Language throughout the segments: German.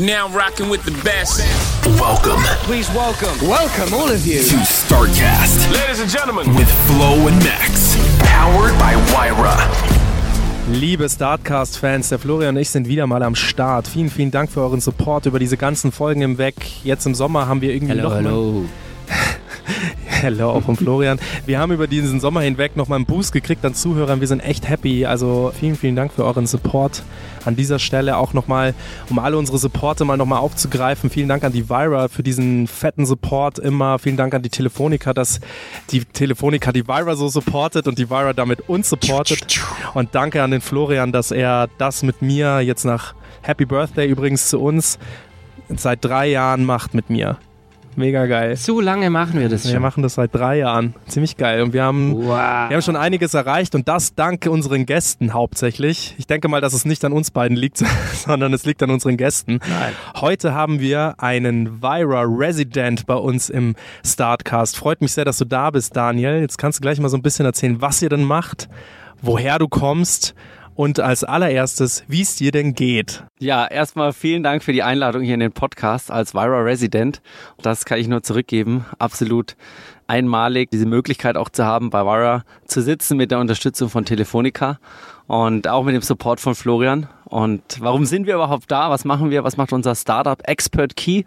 You're now rocking with the best. Welcome Please welcome, welcome all of you. to StarCast Ladies and gentlemen, with Flo and Max. Powered by Wyra. Liebe Startcast-Fans, der Florian und ich sind wieder mal am Start. Vielen, vielen Dank für euren Support über diese ganzen Folgen hinweg. Jetzt im Sommer haben wir irgendwie noch Mal Hello auch von Florian. Wir haben über diesen Sommer hinweg nochmal einen Boost gekriegt an Zuhörern. Wir sind echt happy. Also vielen, vielen Dank für euren Support. An dieser Stelle auch nochmal, um alle unsere Supporte mal nochmal aufzugreifen. Vielen Dank an die Vira für diesen fetten Support immer. Vielen Dank an die Telefonica, dass die Telefonica die Vira so supportet und die Vira damit uns supportet. Und danke an den Florian, dass er das mit mir jetzt nach Happy Birthday übrigens zu uns seit drei Jahren macht mit mir. Mega geil. So lange machen wir das Wir schon. machen das seit drei Jahren. Ziemlich geil. Und wir haben, Wow. wir haben schon einiges erreicht und das dank unseren Gästen hauptsächlich. Ich denke mal, dass es nicht an uns beiden liegt, sondern es liegt an unseren Gästen. Nein. Heute haben wir einen Vira Resident bei uns im Startcast. Freut mich sehr, dass du da bist, Daniel. Jetzt kannst du gleich mal so ein bisschen erzählen, was ihr denn macht, woher du kommst und als allererstes, wie es dir denn geht. Ja, erstmal vielen Dank für die Einladung hier in den Podcast als Vira Resident. Das kann ich nur zurückgeben. Absolut einmalig, diese Möglichkeit auch zu haben, bei Vira zu sitzen mit der Unterstützung von Telefonica und auch mit dem Support von Florian. Und warum sind wir überhaupt da? Was machen wir? Was macht unser Startup Expert Key?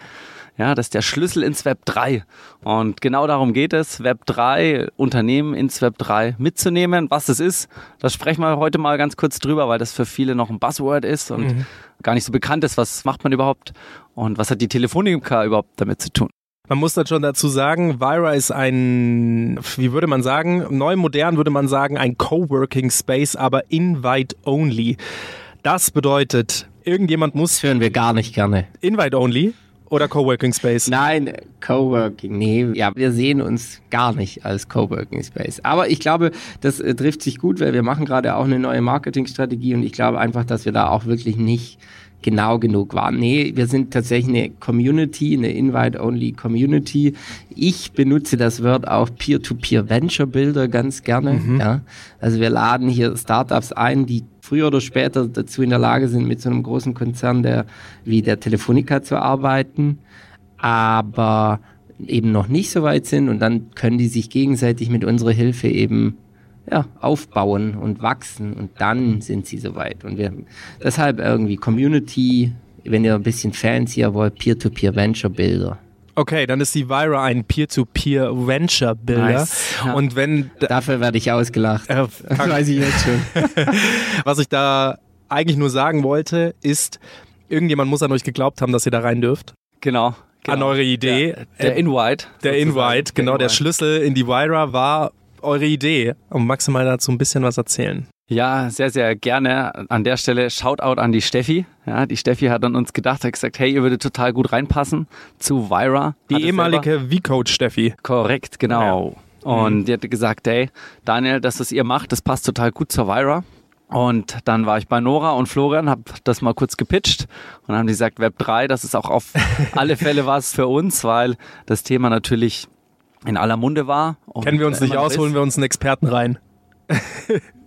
Ja, das ist der Schlüssel ins Web 3. Und genau darum geht es, Web 3, Unternehmen ins Web 3 mitzunehmen. Was das ist, das sprechen wir heute mal ganz kurz drüber, weil das für viele noch ein Buzzword ist und gar nicht so bekannt ist. Was macht man überhaupt? Und was hat die Telefonica überhaupt damit zu tun? Man muss dann schon dazu sagen, Vira ist ein, wie würde man sagen, neu modern würde man sagen, ein Coworking Space, aber invite only. Das bedeutet, irgendjemand muss Das hören wir gar nicht gerne. invite only oder Coworking Space. Nein, Coworking, nee, ja, wir sehen uns gar nicht als Coworking Space. Aber ich glaube, das äh, trifft sich gut, weil wir machen gerade auch eine neue Marketingstrategie und ich glaube einfach, dass wir da auch wirklich nicht genau genug waren. Nee, wir sind tatsächlich eine Community, eine Invite-Only Community. Ich benutze das Wort auch Peer-to-Peer Venture Builder ganz gerne. Ja. Also wir laden hier Startups ein, die früher oder später dazu in der Lage sind, mit so einem großen Konzern der, wie der Telefonica zu arbeiten. Aber eben noch nicht so weit sind und dann können die sich gegenseitig mit unserer Hilfe eben ja, aufbauen und wachsen und dann sind sie soweit. Und wir deshalb irgendwie Community, wenn ihr ein bisschen fancier wollt, Peer-to-Peer-Venture-Bilder. Okay, dann ist die Vira ein Peer-to-Peer-Venture-Builder. Nice. Ja. Und wenn. Dafür werde ich ausgelacht. Äh, das weiß ich jetzt schon. Was ich da eigentlich nur sagen wollte, ist, irgendjemand muss an euch geglaubt haben, dass ihr da rein dürft. Genau. genau. An eure Idee. Der, der Invite. Der Invite, genau. Der, der Schlüssel in die Vira war eure Idee. Und magst du mal dazu ein bisschen was erzählen? Ja, sehr, sehr gerne. An der Stelle Shoutout an die Steffi. Ja, die Steffi hat an uns gedacht, hat gesagt, hey, ihr würdet total gut reinpassen zu Vira. Die ehemalige V-Coach Steffi. Korrekt, genau. Ja. Und mhm. die hatte gesagt, hey, Daniel, das, was ihr macht, das passt total gut zur Vira. Und dann war ich bei Nora und Florian, habe das mal kurz gepitcht und haben die gesagt, Web 3, das ist auch auf alle Fälle was für uns, weil das Thema natürlich in aller Munde war. Kennen wir uns nicht aus, holen wir uns einen Experten rein.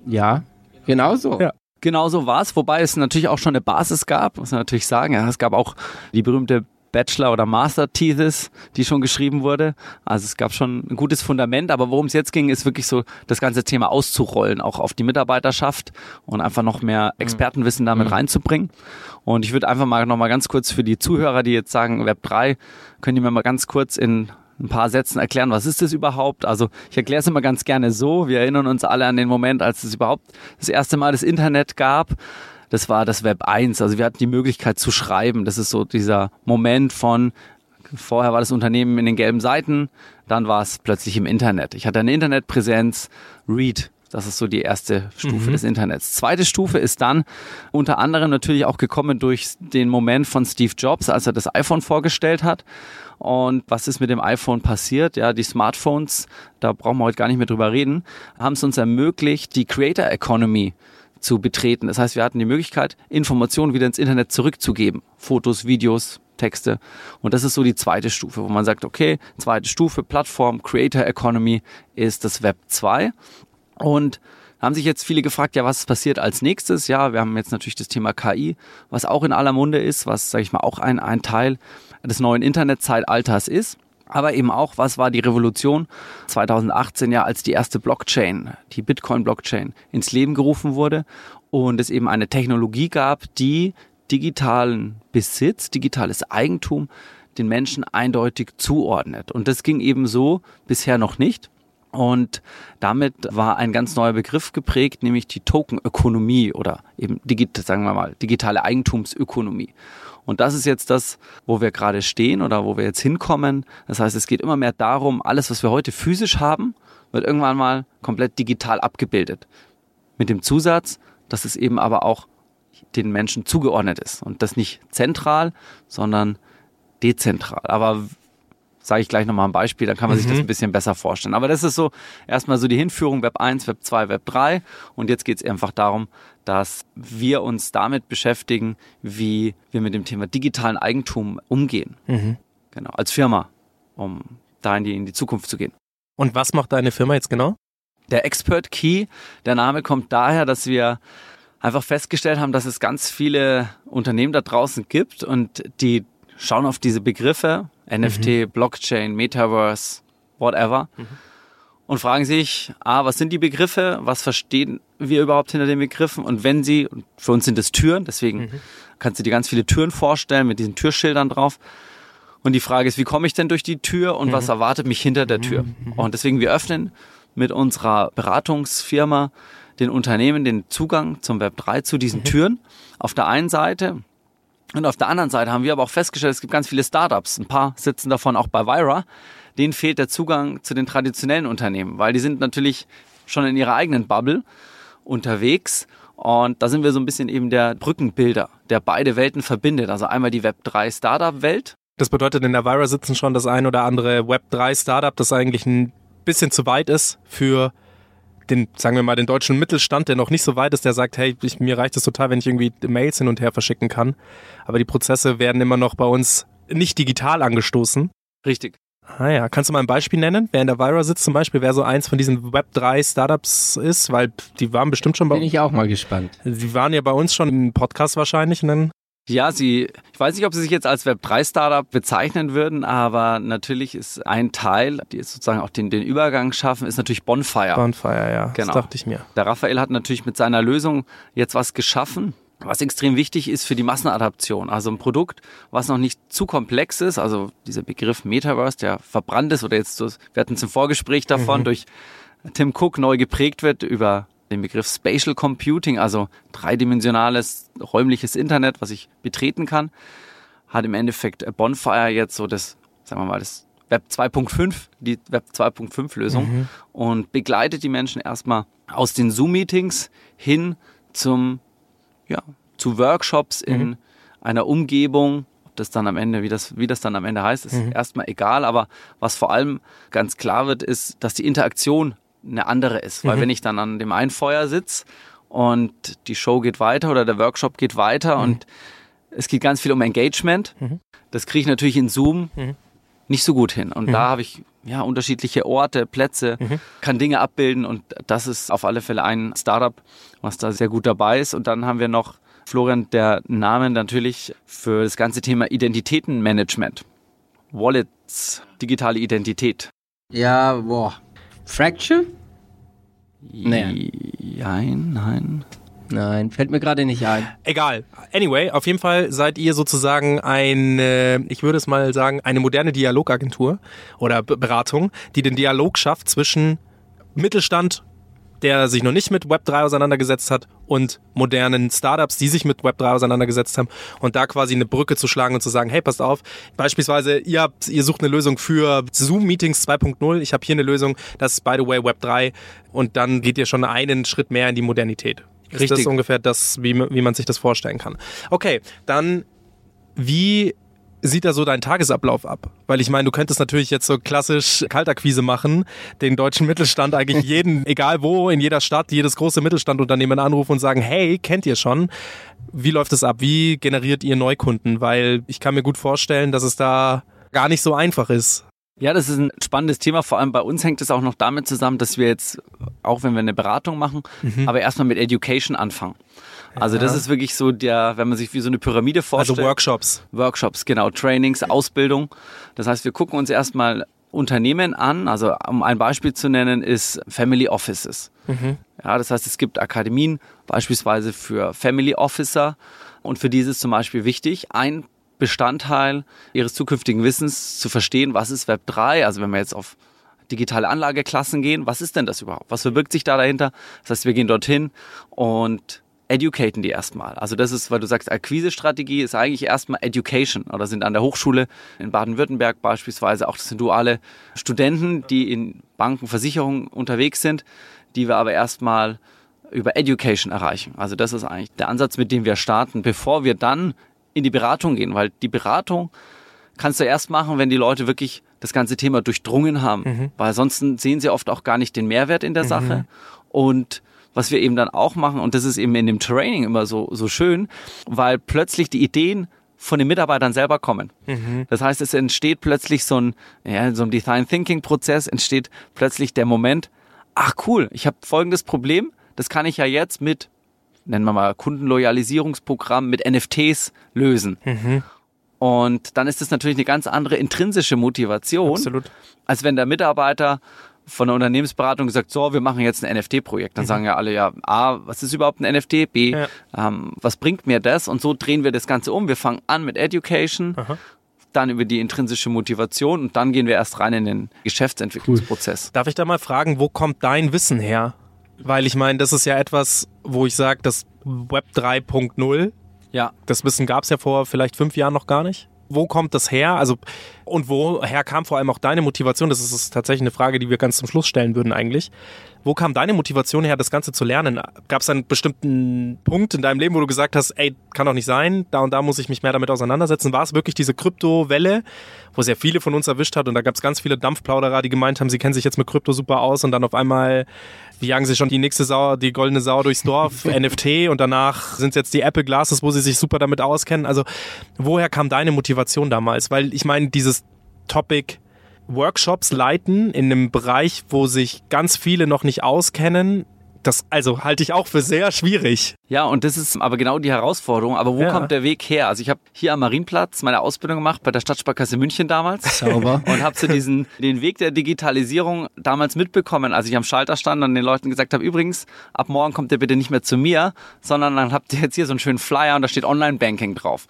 ja, genau so. Ja. Genau so war es, wobei es natürlich auch schon eine Basis gab, muss man natürlich sagen. Ja, es gab auch die berühmte Bachelor- oder Master-Thesis, die schon geschrieben wurde. Also es gab schon ein gutes Fundament, aber worum es jetzt ging, ist wirklich so das ganze Thema auszurollen, auch auf die Mitarbeiterschaft und einfach noch mehr mhm. Expertenwissen damit mhm. reinzubringen. Und ich würde einfach mal noch mal ganz kurz für die Zuhörer, die jetzt sagen Web 3, können die mir mal ganz kurz in ein paar Sätzen erklären, was ist das überhaupt? Also ich erkläre es immer ganz gerne so. Wir erinnern uns alle an den Moment, als es überhaupt das erste Mal das Internet gab. Das war das Web 1. Also wir hatten die Möglichkeit zu schreiben. Das ist so dieser Moment von, vorher war das Unternehmen in den gelben Seiten, dann war es plötzlich im Internet. Ich hatte eine Internetpräsenz, Read, das ist so die erste Stufe mhm. des Internets. Zweite Stufe ist dann unter anderem natürlich auch gekommen durch den Moment von Steve Jobs, als er das iPhone vorgestellt hat. Und was ist mit dem iPhone passiert? Ja, die Smartphones, da brauchen wir heute gar nicht mehr drüber reden, haben es uns ermöglicht, die Creator Economy zu betreten. Das heißt, wir hatten die Möglichkeit, Informationen wieder ins Internet zurückzugeben. Fotos, Videos, Texte. Und das ist so die zweite Stufe, wo man sagt, okay, zweite Stufe, Plattform, Creator Economy ist das Web 2. Und haben sich jetzt viele gefragt, ja, was passiert als nächstes? Ja, wir haben jetzt natürlich das Thema KI, was auch in aller Munde ist, was, sage ich mal, auch ein, ein Teil des neuen Internetzeitalters ist. Aber eben auch, was war die Revolution 2018 ja, als die erste Blockchain, die Bitcoin-Blockchain, ins Leben gerufen wurde und es eben eine Technologie gab, die digitalen Besitz, digitales Eigentum den Menschen eindeutig zuordnet. Und das ging eben so bisher noch nicht. Und damit war ein ganz neuer Begriff geprägt, nämlich die Tokenökonomie oder eben digit, sagen wir mal, digitale Eigentumsökonomie. Und das ist jetzt das, wo wir gerade stehen oder wo wir jetzt hinkommen. Das heißt, es geht immer mehr darum, alles, was wir heute physisch haben, wird irgendwann mal komplett digital abgebildet. Mit dem Zusatz, dass es eben aber auch den Menschen zugeordnet ist und das nicht zentral, sondern dezentral. Aber sage ich gleich nochmal ein Beispiel, dann kann man mhm. sich das mhm. ein bisschen besser vorstellen. Aber das ist so erstmal so die Hinführung Web 1, Web 2, Web 3 und jetzt geht es einfach darum, dass wir uns damit beschäftigen, wie wir mit dem Thema digitalen Eigentum umgehen. Mhm. Genau, als Firma, um da in die, in die Zukunft zu gehen. Und was macht deine Firma jetzt genau? Der Expert Key, der Name kommt daher, dass wir einfach festgestellt haben, dass es ganz viele Unternehmen da draußen gibt und die schauen auf diese Begriffe, NFT, mhm. Blockchain, Metaverse, whatever, mhm. und fragen sich, ah, was sind die Begriffe, was verstehen wir überhaupt hinter den Begriffen und wenn sie, für uns sind es Türen, deswegen mhm. kannst du dir ganz viele Türen vorstellen mit diesen Türschildern drauf. Und die Frage ist, wie komme ich denn durch die Tür und was mhm. erwartet mich hinter der Tür? Mhm. Und deswegen, wir öffnen mit unserer Beratungsfirma den Unternehmen den Zugang zum Web 3 zu diesen mhm. Türen. Auf der einen Seite und auf der anderen Seite haben wir aber auch festgestellt, es gibt ganz viele Startups. Ein paar sitzen davon auch bei Vira. Denen fehlt der Zugang zu den traditionellen Unternehmen, weil die sind natürlich schon in ihrer eigenen Bubble unterwegs. Und da sind wir so ein bisschen eben der Brückenbilder, der beide Welten verbindet. Also einmal die Web3 Startup-Welt. Das bedeutet, in der Vira sitzen schon das ein oder andere Web3 Startup, das eigentlich ein bisschen zu weit ist für den, sagen wir mal, den deutschen Mittelstand, der noch nicht so weit ist, der sagt, hey, ich, mir reicht es total, wenn ich irgendwie Mails hin und her verschicken kann. Aber die Prozesse werden immer noch bei uns nicht digital angestoßen. Richtig. Ah ja, kannst du mal ein Beispiel nennen, wer in der Vira sitzt zum Beispiel, wer so eins von diesen Web3 Startups ist, weil die waren bestimmt schon bei Bin ich auch mal gespannt. Die waren ja bei uns schon im Podcast wahrscheinlich und dann Ja, sie, ich weiß nicht, ob sie sich jetzt als Web3-Startup bezeichnen würden, aber natürlich ist ein Teil, die jetzt sozusagen auch den, den Übergang schaffen, ist natürlich Bonfire. Bonfire, ja. Genau. Das dachte ich mir. Der Raphael hat natürlich mit seiner Lösung jetzt was geschaffen, was extrem wichtig ist für die Massenadaption. Also ein Produkt, was noch nicht zu komplex ist, also dieser Begriff Metaverse, der verbrannt ist oder jetzt, so, wir hatten es im Vorgespräch davon, Mhm. durch Tim Cook neu geprägt wird über den Begriff Spatial Computing, also dreidimensionales räumliches Internet, was ich betreten kann, hat im Endeffekt Bonfire jetzt so das, sagen wir mal, das Web 2.5, die Web 2.5 Lösung und begleitet die Menschen erstmal aus den Zoom-Meetings hin zum, ja, zu Workshops in einer Umgebung. Ob das dann am Ende, wie das, wie das dann am Ende heißt, ist erstmal egal. Aber was vor allem ganz klar wird, ist, dass die Interaktion eine andere ist. Weil wenn ich dann an dem einen Feuer sitze und die Show geht weiter oder der Workshop geht weiter und es geht ganz viel um Engagement, das kriege ich natürlich in Zoom nicht so gut hin. Und da habe ich ja unterschiedliche Orte, Plätze, kann Dinge abbilden und das ist auf alle Fälle ein Startup, was da sehr gut dabei ist. Und dann haben wir noch Florian, der Name natürlich für das ganze Thema Identitätenmanagement. Wallets, digitale Identität. Ja, boah. Fracture? Nee. Nein, nein. Nein, fällt mir gerade nicht ein. Egal. Anyway, auf jeden Fall seid ihr sozusagen eine, ich würde es mal sagen, eine moderne Dialogagentur oder Beratung, die den Dialog schafft zwischen Mittelstand, der sich noch nicht mit Web3 auseinandergesetzt hat, und modernen Startups, die sich mit Web3 auseinandergesetzt haben und da quasi eine Brücke zu schlagen und zu sagen, hey, passt auf, beispielsweise, ihr habt, ihr sucht eine Lösung für Zoom-Meetings 2.0, ich habe hier eine Lösung, das ist by the way Web3 und dann geht ihr schon einen Schritt mehr in die Modernität. Ist das Richtig. ungefähr das, wie, wie man sich das vorstellen kann? Okay, dann wie sieht da so dein Tagesablauf ab? Weil ich meine, du könntest natürlich jetzt so klassisch Kaltakquise machen, den deutschen Mittelstand eigentlich jeden, egal wo, in jeder Stadt, jedes große Mittelstandunternehmen anrufen und sagen, hey, kennt ihr schon? Wie läuft es ab? Wie generiert ihr Neukunden? Weil ich kann mir gut vorstellen, dass es da gar nicht so einfach ist. Ja, das ist ein spannendes Thema. Vor allem bei uns hängt es auch noch damit zusammen, dass wir jetzt, auch wenn wir eine Beratung machen, aber erstmal mit Education anfangen. Also das ist wirklich so der, wenn man sich wie so eine Pyramide vorstellt. Also Workshops. Workshops, genau, Trainings, Ausbildung. Das heißt, wir gucken uns erstmal Unternehmen an. Also um ein Beispiel zu nennen, ist Family Offices. Ja, das heißt, es gibt Akademien beispielsweise für Family Officer und für die ist zum Beispiel wichtig, ein Bestandteil ihres zukünftigen Wissens zu verstehen, was ist Web 3, also wenn wir jetzt auf digitale Anlageklassen gehen, was ist denn das überhaupt? Was verbirgt sich da dahinter? Das heißt, wir gehen dorthin und educaten die erstmal. Also das ist, weil du sagst, Akquisestrategie ist eigentlich erstmal Education oder sind an der Hochschule in Baden-Württemberg beispielsweise auch das sind duale Studenten, die in Banken, Versicherungen unterwegs sind, die wir aber erstmal über Education erreichen. Also das ist eigentlich der Ansatz, mit dem wir starten, bevor wir dann in die Beratung gehen, weil die Beratung kannst du erst machen, wenn die Leute wirklich das ganze Thema durchdrungen haben, weil sonst sehen sie oft auch gar nicht den Mehrwert in der Sache und was wir eben dann auch machen, und das ist eben in dem Training immer so, so schön, weil plötzlich die Ideen von den Mitarbeitern selber kommen. Das heißt, es entsteht plötzlich so ein, ja, so ein Design Thinking Prozess, entsteht plötzlich der Moment, ach cool, ich habe folgendes Problem, das kann ich ja jetzt mit, nennen wir mal, Kundenloyalisierungsprogramm mit NFTs lösen. Und dann ist es natürlich eine ganz andere intrinsische Motivation, Absolut. als wenn der Mitarbeiter von der Unternehmensberatung sagt, so, wir machen jetzt ein NFT-Projekt. Dann sagen ja alle, ja, A, was ist überhaupt ein NFT? B, Ja. ähm, was bringt mir das? Und so drehen wir das Ganze um. Wir fangen an mit Education, dann über die intrinsische Motivation und dann gehen wir erst rein in den Geschäftsentwicklungsprozess. Darf ich da mal fragen, wo kommt dein Wissen her? Weil ich meine, das ist ja etwas, wo ich sage, das Web 3.0, Ja. das Wissen gab es ja vor vielleicht fünf Jahren noch gar nicht. Wo kommt das her? Also, und woher kam vor allem auch deine Motivation? Das ist, tatsächlich eine Frage, die wir ganz zum Schluss stellen würden eigentlich. Wo kam deine Motivation her, das Ganze zu lernen? Gab es einen bestimmten Punkt in deinem Leben, wo du gesagt hast, ey, kann doch nicht sein, da und da muss ich mich mehr damit auseinandersetzen? War es wirklich diese Kryptowelle, wo sehr viele von uns erwischt hat und da gab es ganz viele Dampfplauderer, die gemeint haben, sie kennen sich jetzt mit Krypto super aus und dann auf einmal jagen sie schon die nächste Sau, die goldene Sau durchs Dorf, NFT und danach sind es jetzt die Apple Glasses, wo sie sich super damit auskennen. Also woher kam deine Motivation damals? Weil ich meine, dieses Topic Workshops leiten in einem Bereich, wo sich ganz viele noch nicht auskennen, Das also halte ich auch für sehr schwierig. Ja, und das ist aber genau die Herausforderung. Aber wo Ja. kommt der Weg her? Also ich habe hier am Marienplatz meine Ausbildung gemacht bei der Stadtsparkasse München damals. Sauber. Und habe so diesen den Weg der Digitalisierung damals mitbekommen, als ich am Schalter stand und den Leuten gesagt habe, übrigens, ab morgen kommt ihr bitte nicht mehr zu mir, sondern dann habt ihr jetzt hier so einen schönen Flyer und da steht Online-Banking drauf.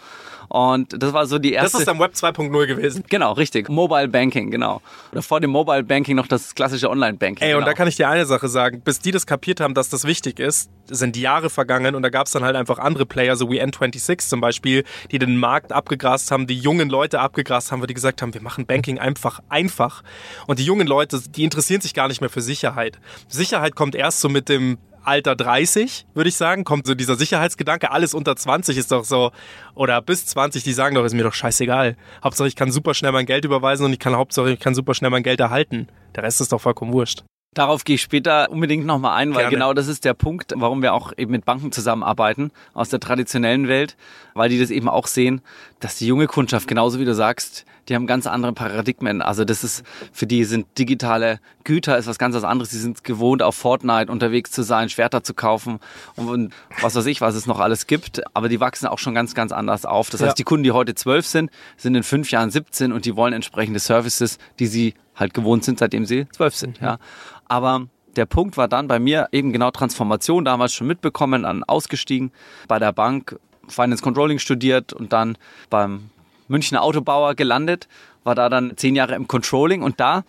Und das war so die Das erste... ist dann Web 2.0 gewesen. Genau, richtig. Mobile Banking, genau. Oder vor dem Mobile Banking noch das klassische Online-Banking. Ey, genau. und da kann ich dir eine Sache sagen. Bis die das kapiert haben, dass das wichtig ist, sind Jahre vergangen und da gab es dann halt einfach andere Player, so wie N26 zum Beispiel, die den Markt abgegrast haben, die jungen Leute abgegrast haben, weil die gesagt haben, wir machen Banking einfach einfach. Und die jungen Leute, die interessieren sich gar nicht mehr für Sicherheit. Sicherheit kommt erst so mit dem Alter 30, würde ich sagen, kommt so dieser Sicherheitsgedanke. Alles unter 20 ist doch so, oder bis 20, die sagen doch, ist mir doch scheißegal. Hauptsache ich kann super schnell mein Geld überweisen und ich kann Hauptsache ich kann super schnell mein Geld erhalten. Der Rest ist doch vollkommen wurscht. Darauf gehe ich später unbedingt nochmal ein, weil Gerne. genau das ist der Punkt, warum wir auch eben mit Banken zusammenarbeiten aus der traditionellen Welt, weil die das eben auch sehen, dass die junge Kundschaft, genauso wie du sagst, die haben ganz andere Paradigmen. Also das ist, für die sind digitale Güter ist was ganz was anderes. Die sind gewohnt, auf Fortnite unterwegs zu sein, Schwerter zu kaufen und, und was weiß ich, was es noch alles gibt. Aber die wachsen auch schon ganz, ganz anders auf. Das Ja. heißt, die Kunden, die heute zwölf sind, sind in fünf Jahren 17 und die wollen entsprechende Services, die sie halt gewohnt sind, seitdem sie zwölf sind. Ja. Aber der Punkt war dann bei mir eben genau Transformation, damals schon mitbekommen, dann ausgestiegen, bei der Bank Finance Controlling studiert und dann beim Münchner Autobauer gelandet, war da dann zehn Jahre im Controlling und da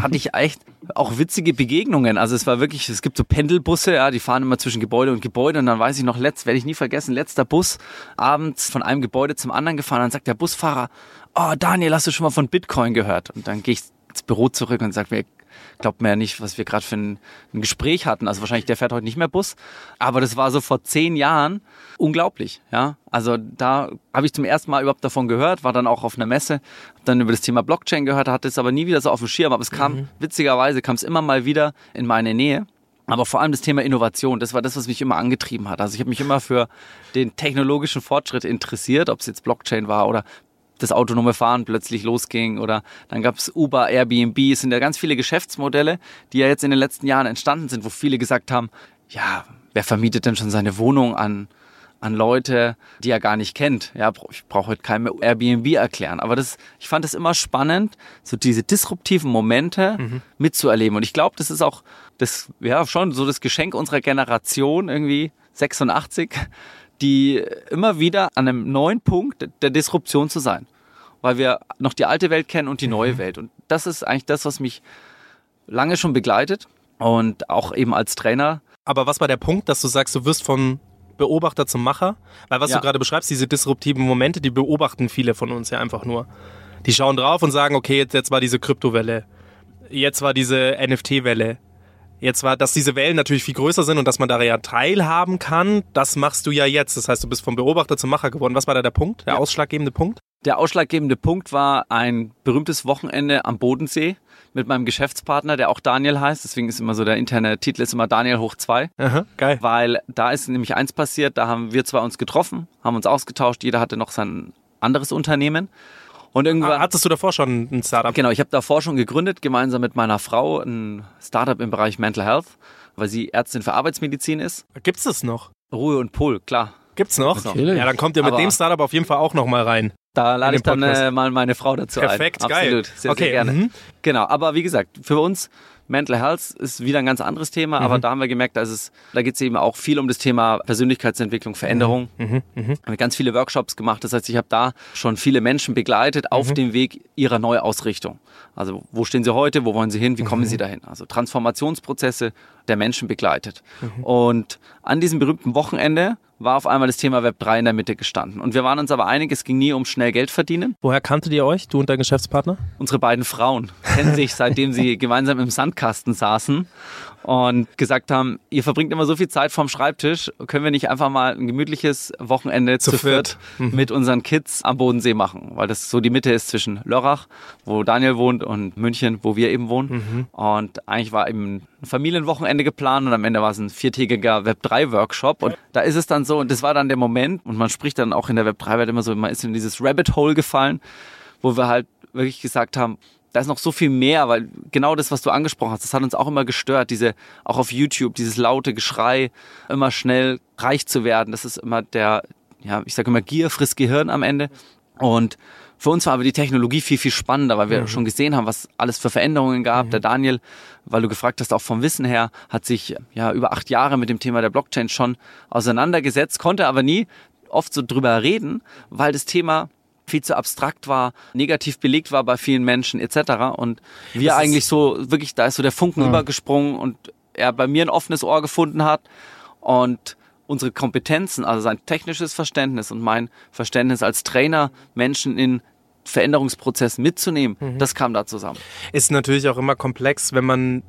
hatte ich echt auch witzige Begegnungen. Also es war wirklich, es gibt so Pendelbusse, ja, die fahren immer zwischen Gebäude und Gebäude und dann weiß ich noch, letzt, werde ich nie vergessen, letzter Bus abends von einem Gebäude zum anderen gefahren, dann sagt der Busfahrer, oh Daniel, hast du schon mal von Bitcoin gehört? Und dann gehe ich ins Büro zurück und sage mir, glaubt mir ja nicht, was wir gerade für ein, ein Gespräch hatten. Also wahrscheinlich, der fährt heute nicht mehr Bus. Aber das war so vor zehn Jahren unglaublich. Ja, also da habe ich zum ersten Mal überhaupt davon gehört, war dann auch auf einer Messe, hab dann über das Thema Blockchain gehört, hatte es aber nie wieder so auf dem Schirm. Aber es kam, witzigerweise kam es immer mal wieder in meine Nähe. Aber vor allem das Thema Innovation, das war das, was mich immer angetrieben hat. Also ich habe mich immer für den technologischen Fortschritt interessiert, ob es jetzt Blockchain war oder das autonome Fahren plötzlich losging oder dann gab es Uber, Airbnb, es sind ja ganz viele Geschäftsmodelle, die ja jetzt in den letzten Jahren entstanden sind, wo viele gesagt haben, ja, wer vermietet denn schon seine Wohnung an, an Leute, die er gar nicht kennt? Ja, ich brauche heute keinem mehr Airbnb erklären. Aber das, ich fand es immer spannend, so diese disruptiven Momente mitzuerleben. Und ich glaube, das ist auch das, ja, schon so das Geschenk unserer Generation irgendwie, 86, die immer wieder an einem neuen Punkt der Disruption zu sein. Weil wir noch die alte Welt kennen und die neue Welt. Und das ist eigentlich das, was mich lange schon begleitet und auch eben als Trainer. Aber was war der Punkt, dass du sagst, du wirst von Beobachter zum Macher? Weil was Ja. du gerade beschreibst, diese disruptiven Momente, die beobachten viele von uns ja einfach nur. Die schauen drauf und sagen, okay, jetzt, jetzt war diese Kryptowelle, jetzt war diese NFT-Welle, jetzt war, dass diese Wellen natürlich viel größer sind und dass man da ja teilhaben kann, das machst du ja jetzt. Das heißt, du bist vom Beobachter zum Macher geworden. Was war da der Punkt, der ausschlaggebende Punkt? Der ausschlaggebende Punkt war ein berühmtes Wochenende am Bodensee mit meinem Geschäftspartner, der auch Daniel heißt. Deswegen ist immer so der interne Titel ist immer Daniel hoch zwei. Aha, geil. Weil da ist nämlich eins passiert, da haben wir zwei uns getroffen, haben uns ausgetauscht, jeder hatte noch sein anderes Unternehmen. Und irgendwann. Ah, Hattest du davor schon ein Startup? Genau, ich habe davor schon gegründet, gemeinsam mit meiner Frau, ein Startup im Bereich Mental Health, weil sie Ärztin für Arbeitsmedizin ist. Gibt's das noch? Ruhe und Pull, klar. Gibt's noch? Natürlich. Ja, dann kommt ihr mit Aber- dem Startup auf jeden Fall auch noch mal rein. Da lade ich dann äh, mal meine Frau dazu Perfekt, ein. geil. Absolut, sehr, Okay, sehr gerne. mhm. Genau, aber wie gesagt, für uns Mental Health ist wieder ein ganz anderes Thema, Mhm. aber da haben wir gemerkt, dass es, da geht es eben auch viel um das Thema Persönlichkeitsentwicklung, Veränderung. Mhm, Haben ganz viele Workshops gemacht, das heißt, ich habe da schon viele Menschen begleitet auf Mhm. dem Weg ihrer Neuausrichtung. Also wo stehen sie heute, wo wollen sie hin, wie Mhm. kommen sie dahin? Also Transformationsprozesse der Menschen begleitet. Mhm. Und an diesem berühmten Wochenende war auf einmal das Thema Web 3 in der Mitte gestanden. Und wir waren uns aber einig, es ging nie um schnell Geld verdienen. Woher kanntet ihr euch, du und dein Geschäftspartner? Unsere beiden Frauen kennen sich, seitdem sie gemeinsam im Sandkasten saßen und gesagt haben, ihr verbringt immer so viel Zeit vorm Schreibtisch, können wir nicht einfach mal ein gemütliches Wochenende zu, Zu viert viert. mit unseren Kids am Bodensee machen, weil das so die Mitte ist zwischen Lörrach, wo Daniel wohnt, und München, wo wir eben wohnen. Und eigentlich war eben ein Familienwochenende geplant und am Ende war es ein viertägiger Web3-Workshop und da ist es dann so und das war dann der Moment und man spricht dann auch in der Web3-Welt immer so, man ist in dieses Rabbit Hole gefallen, wo wir halt wirklich gesagt haben, da ist noch so viel mehr, weil genau das, was du angesprochen hast, das hat uns auch immer gestört, diese, auch auf YouTube, dieses laute Geschrei, immer schnell reich zu werden, das ist immer der, ja, ich sage immer, Gier frisst Gehirn am Ende. Und für uns war aber die Technologie viel, viel spannender, weil wir mhm. schon gesehen haben, was alles für Veränderungen gab. Mhm. Der Daniel, weil du gefragt hast, auch vom Wissen her, hat sich ja über acht Jahre mit dem Thema der Blockchain schon auseinandergesetzt, konnte aber nie oft so drüber reden, weil das Thema viel zu abstrakt war, negativ belegt war bei vielen Menschen etc. Und wir das eigentlich so, wirklich, da ist so der Funken ja. übergesprungen und er bei mir ein offenes Ohr gefunden hat und unsere Kompetenzen, also sein technisches Verständnis und mein Verständnis als Trainer, Menschen in Veränderungsprozess mitzunehmen, mhm. das kam da zusammen. Ist natürlich auch immer komplex, wenn man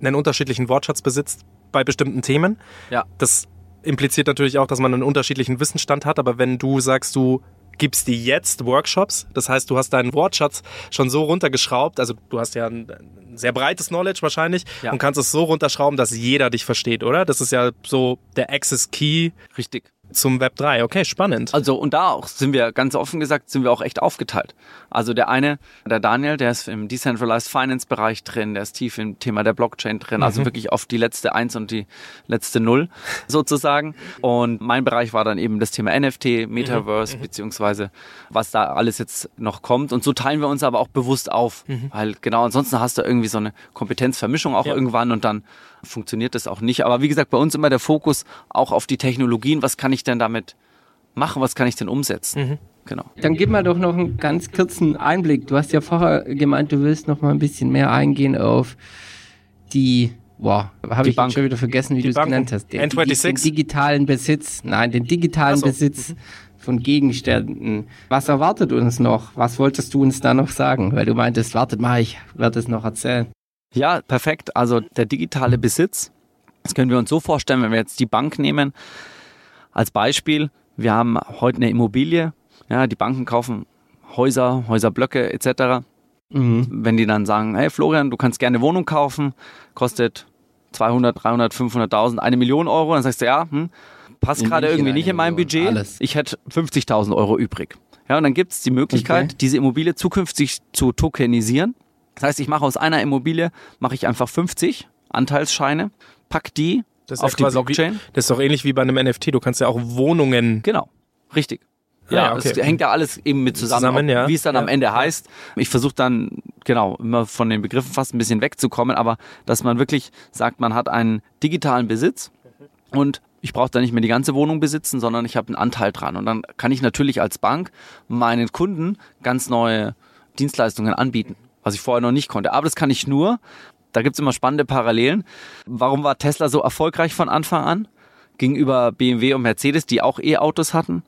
einen unterschiedlichen Wortschatz besitzt bei bestimmten Themen. Ja. Das impliziert natürlich auch, dass man einen unterschiedlichen Wissensstand hat, aber wenn du sagst, du gibst dir jetzt Workshops. Das heißt, du hast deinen Wortschatz schon so runtergeschraubt. Also du hast ja ein, ein sehr breites Knowledge wahrscheinlich ja. und kannst es so runterschrauben, dass jeder dich versteht, oder? Das ist ja so der Access Key. Richtig zum Web 3. Okay, spannend. Also und da auch sind wir ganz offen gesagt, sind wir auch echt aufgeteilt. Also der eine, der Daniel, der ist im Decentralized Finance Bereich drin, der ist tief im Thema der Blockchain drin, also mhm. wirklich auf die letzte Eins und die letzte Null sozusagen. Und mein Bereich war dann eben das Thema NFT, Metaverse, mhm. beziehungsweise was da alles jetzt noch kommt. Und so teilen wir uns aber auch bewusst auf, mhm. weil genau ansonsten hast du irgendwie so eine Kompetenzvermischung auch ja. irgendwann und dann funktioniert das auch nicht. Aber wie gesagt, bei uns immer der Fokus auch auf die Technologien. Was kann ich denn damit machen? Was kann ich denn umsetzen? Mhm. Genau. Dann gib mal doch noch einen ganz kurzen Einblick. Du hast ja vorher gemeint, du willst noch mal ein bisschen mehr eingehen auf die Boah, habe ich Bank. schon wieder vergessen, wie du es genannt hast. Den, N26? den digitalen Besitz. Nein, den digitalen so. Besitz mhm. von Gegenständen. Was erwartet uns noch? Was wolltest du uns da noch sagen? Weil du meintest, wartet mal, ich werde es noch erzählen. Ja, perfekt. Also der digitale Besitz, das können wir uns so vorstellen, wenn wir jetzt die Bank nehmen. Als Beispiel, wir haben heute eine Immobilie. Ja, die Banken kaufen Häuser, Häuserblöcke etc. Mhm. Wenn die dann sagen, hey Florian, du kannst gerne eine Wohnung kaufen, kostet 200, 300, 500.000, eine Million Euro, dann sagst du, ja, hm, passt gerade irgendwie nicht in mein Budget. Alles. Ich hätte 50.000 Euro übrig. Ja, und dann gibt es die Möglichkeit, okay. diese Immobilie zukünftig zu tokenisieren. Das heißt, ich mache aus einer Immobilie, mache ich einfach 50 Anteilsscheine, pack die auf die Blockchain. Wie, das ist doch ähnlich wie bei einem NFT. Du kannst ja auch Wohnungen. Genau, richtig. Ja, ja okay. es hängt ja alles eben mit zusammen, zusammen ja. wie es dann ja. am Ende heißt. Ich versuche dann, genau, immer von den Begriffen fast ein bisschen wegzukommen, aber dass man wirklich sagt, man hat einen digitalen Besitz und ich brauche da nicht mehr die ganze Wohnung besitzen, sondern ich habe einen Anteil dran. Und dann kann ich natürlich als Bank meinen Kunden ganz neue Dienstleistungen anbieten was ich vorher noch nicht konnte. Aber das kann ich nur. Da gibt's immer spannende Parallelen. Warum war Tesla so erfolgreich von Anfang an? Gegenüber BMW und Mercedes, die auch E-Autos hatten.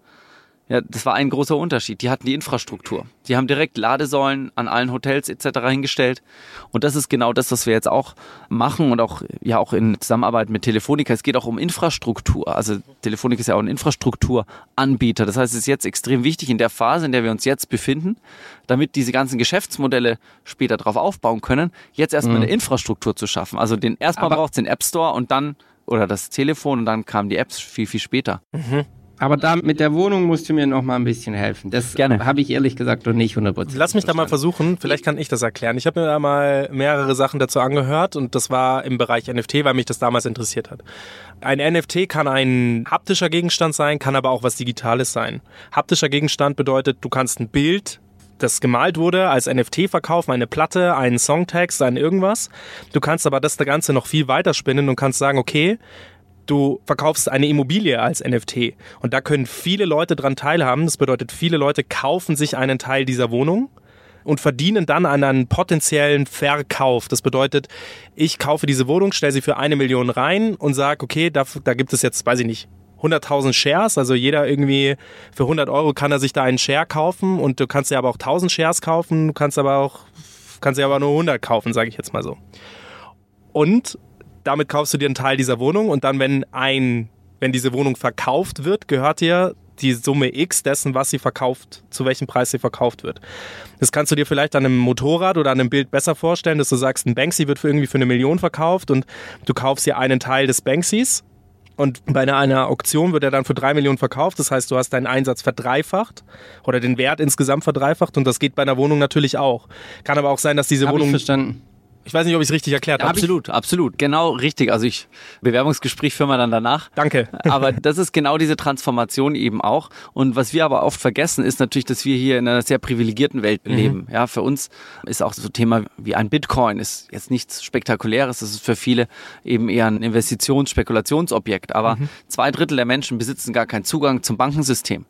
Ja, das war ein großer Unterschied. Die hatten die Infrastruktur. Die haben direkt Ladesäulen an allen Hotels etc. hingestellt. Und das ist genau das, was wir jetzt auch machen und auch ja auch in Zusammenarbeit mit Telefonica. Es geht auch um Infrastruktur. Also Telefonica ist ja auch ein Infrastrukturanbieter. Das heißt, es ist jetzt extrem wichtig in der Phase, in der wir uns jetzt befinden, damit diese ganzen Geschäftsmodelle später darauf aufbauen können, jetzt erstmal mhm. eine Infrastruktur zu schaffen. Also den erstmal braucht es den App Store und dann oder das Telefon und dann kamen die Apps viel, viel später. Mhm. Aber da mit der Wohnung musst du mir noch mal ein bisschen helfen. Das habe ich ehrlich gesagt noch nicht 100%. Lass mich da mal versuchen, vielleicht kann ich das erklären. Ich habe mir da mal mehrere Sachen dazu angehört und das war im Bereich NFT, weil mich das damals interessiert hat. Ein NFT kann ein haptischer Gegenstand sein, kann aber auch was Digitales sein. Haptischer Gegenstand bedeutet, du kannst ein Bild das gemalt wurde, als NFT verkaufen, eine Platte, einen Songtext, ein irgendwas. Du kannst aber das Ganze noch viel weiter spinnen und kannst sagen, okay, du verkaufst eine Immobilie als NFT. Und da können viele Leute dran teilhaben. Das bedeutet, viele Leute kaufen sich einen Teil dieser Wohnung und verdienen dann an einen potenziellen Verkauf. Das bedeutet, ich kaufe diese Wohnung, stelle sie für eine Million rein und sage, okay, da, da gibt es jetzt, weiß ich nicht, 100.000 Shares, also jeder irgendwie für 100 Euro kann er sich da einen Share kaufen und du kannst ja aber auch 1000 Shares kaufen, du kannst aber auch, kannst ja aber nur 100 kaufen, sage ich jetzt mal so. Und damit kaufst du dir einen Teil dieser Wohnung und dann, wenn ein, wenn diese Wohnung verkauft wird, gehört dir die Summe X dessen, was sie verkauft, zu welchem Preis sie verkauft wird. Das kannst du dir vielleicht an einem Motorrad oder an einem Bild besser vorstellen, dass du sagst, ein Banksy wird für irgendwie für eine Million verkauft und du kaufst dir einen Teil des Banksys Und bei einer, Auktion wird er dann für drei Millionen verkauft. Das heißt, du hast deinen Einsatz verdreifacht oder den Wert insgesamt verdreifacht. Und das geht bei einer Wohnung natürlich auch. Kann aber auch sein, dass diese Hab Wohnung. ich verstanden. Ich weiß nicht, ob ich es richtig erklärt habe. Absolut, absolut. Genau richtig. Also ich, Bewerbungsgespräch führen wir dann danach. Danke. Aber das ist genau diese Transformation eben auch. Und was wir aber oft vergessen, ist natürlich, dass wir hier in einer sehr privilegierten Welt leben. Ja, für uns ist auch so ein Thema wie ein Bitcoin ist jetzt nichts Spektakuläres. Das ist für viele eben eher ein Investitions-, Spekulationsobjekt. Aber zwei Drittel der Menschen besitzen gar keinen Zugang zum Bankensystem.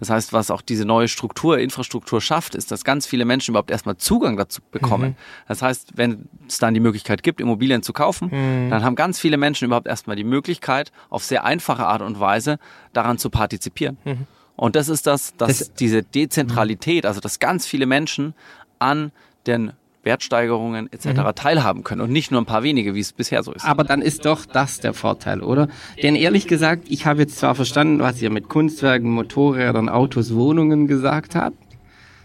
Das heißt, was auch diese neue Struktur, Infrastruktur schafft, ist, dass ganz viele Menschen überhaupt erstmal Zugang dazu bekommen. Das heißt, wenn es dann die Möglichkeit gibt, Immobilien zu kaufen, dann haben ganz viele Menschen überhaupt erstmal die Möglichkeit, auf sehr einfache Art und Weise daran zu partizipieren. Und das ist das, dass Das- diese Dezentralität, also dass ganz viele Menschen an den Wertsteigerungen etc. teilhaben können und nicht nur ein paar wenige, wie es bisher so ist. Aber dann ist doch das der Vorteil, oder? Denn ehrlich gesagt, ich habe jetzt zwar verstanden, was ihr mit Kunstwerken, Motorrädern, Autos, Wohnungen gesagt habt.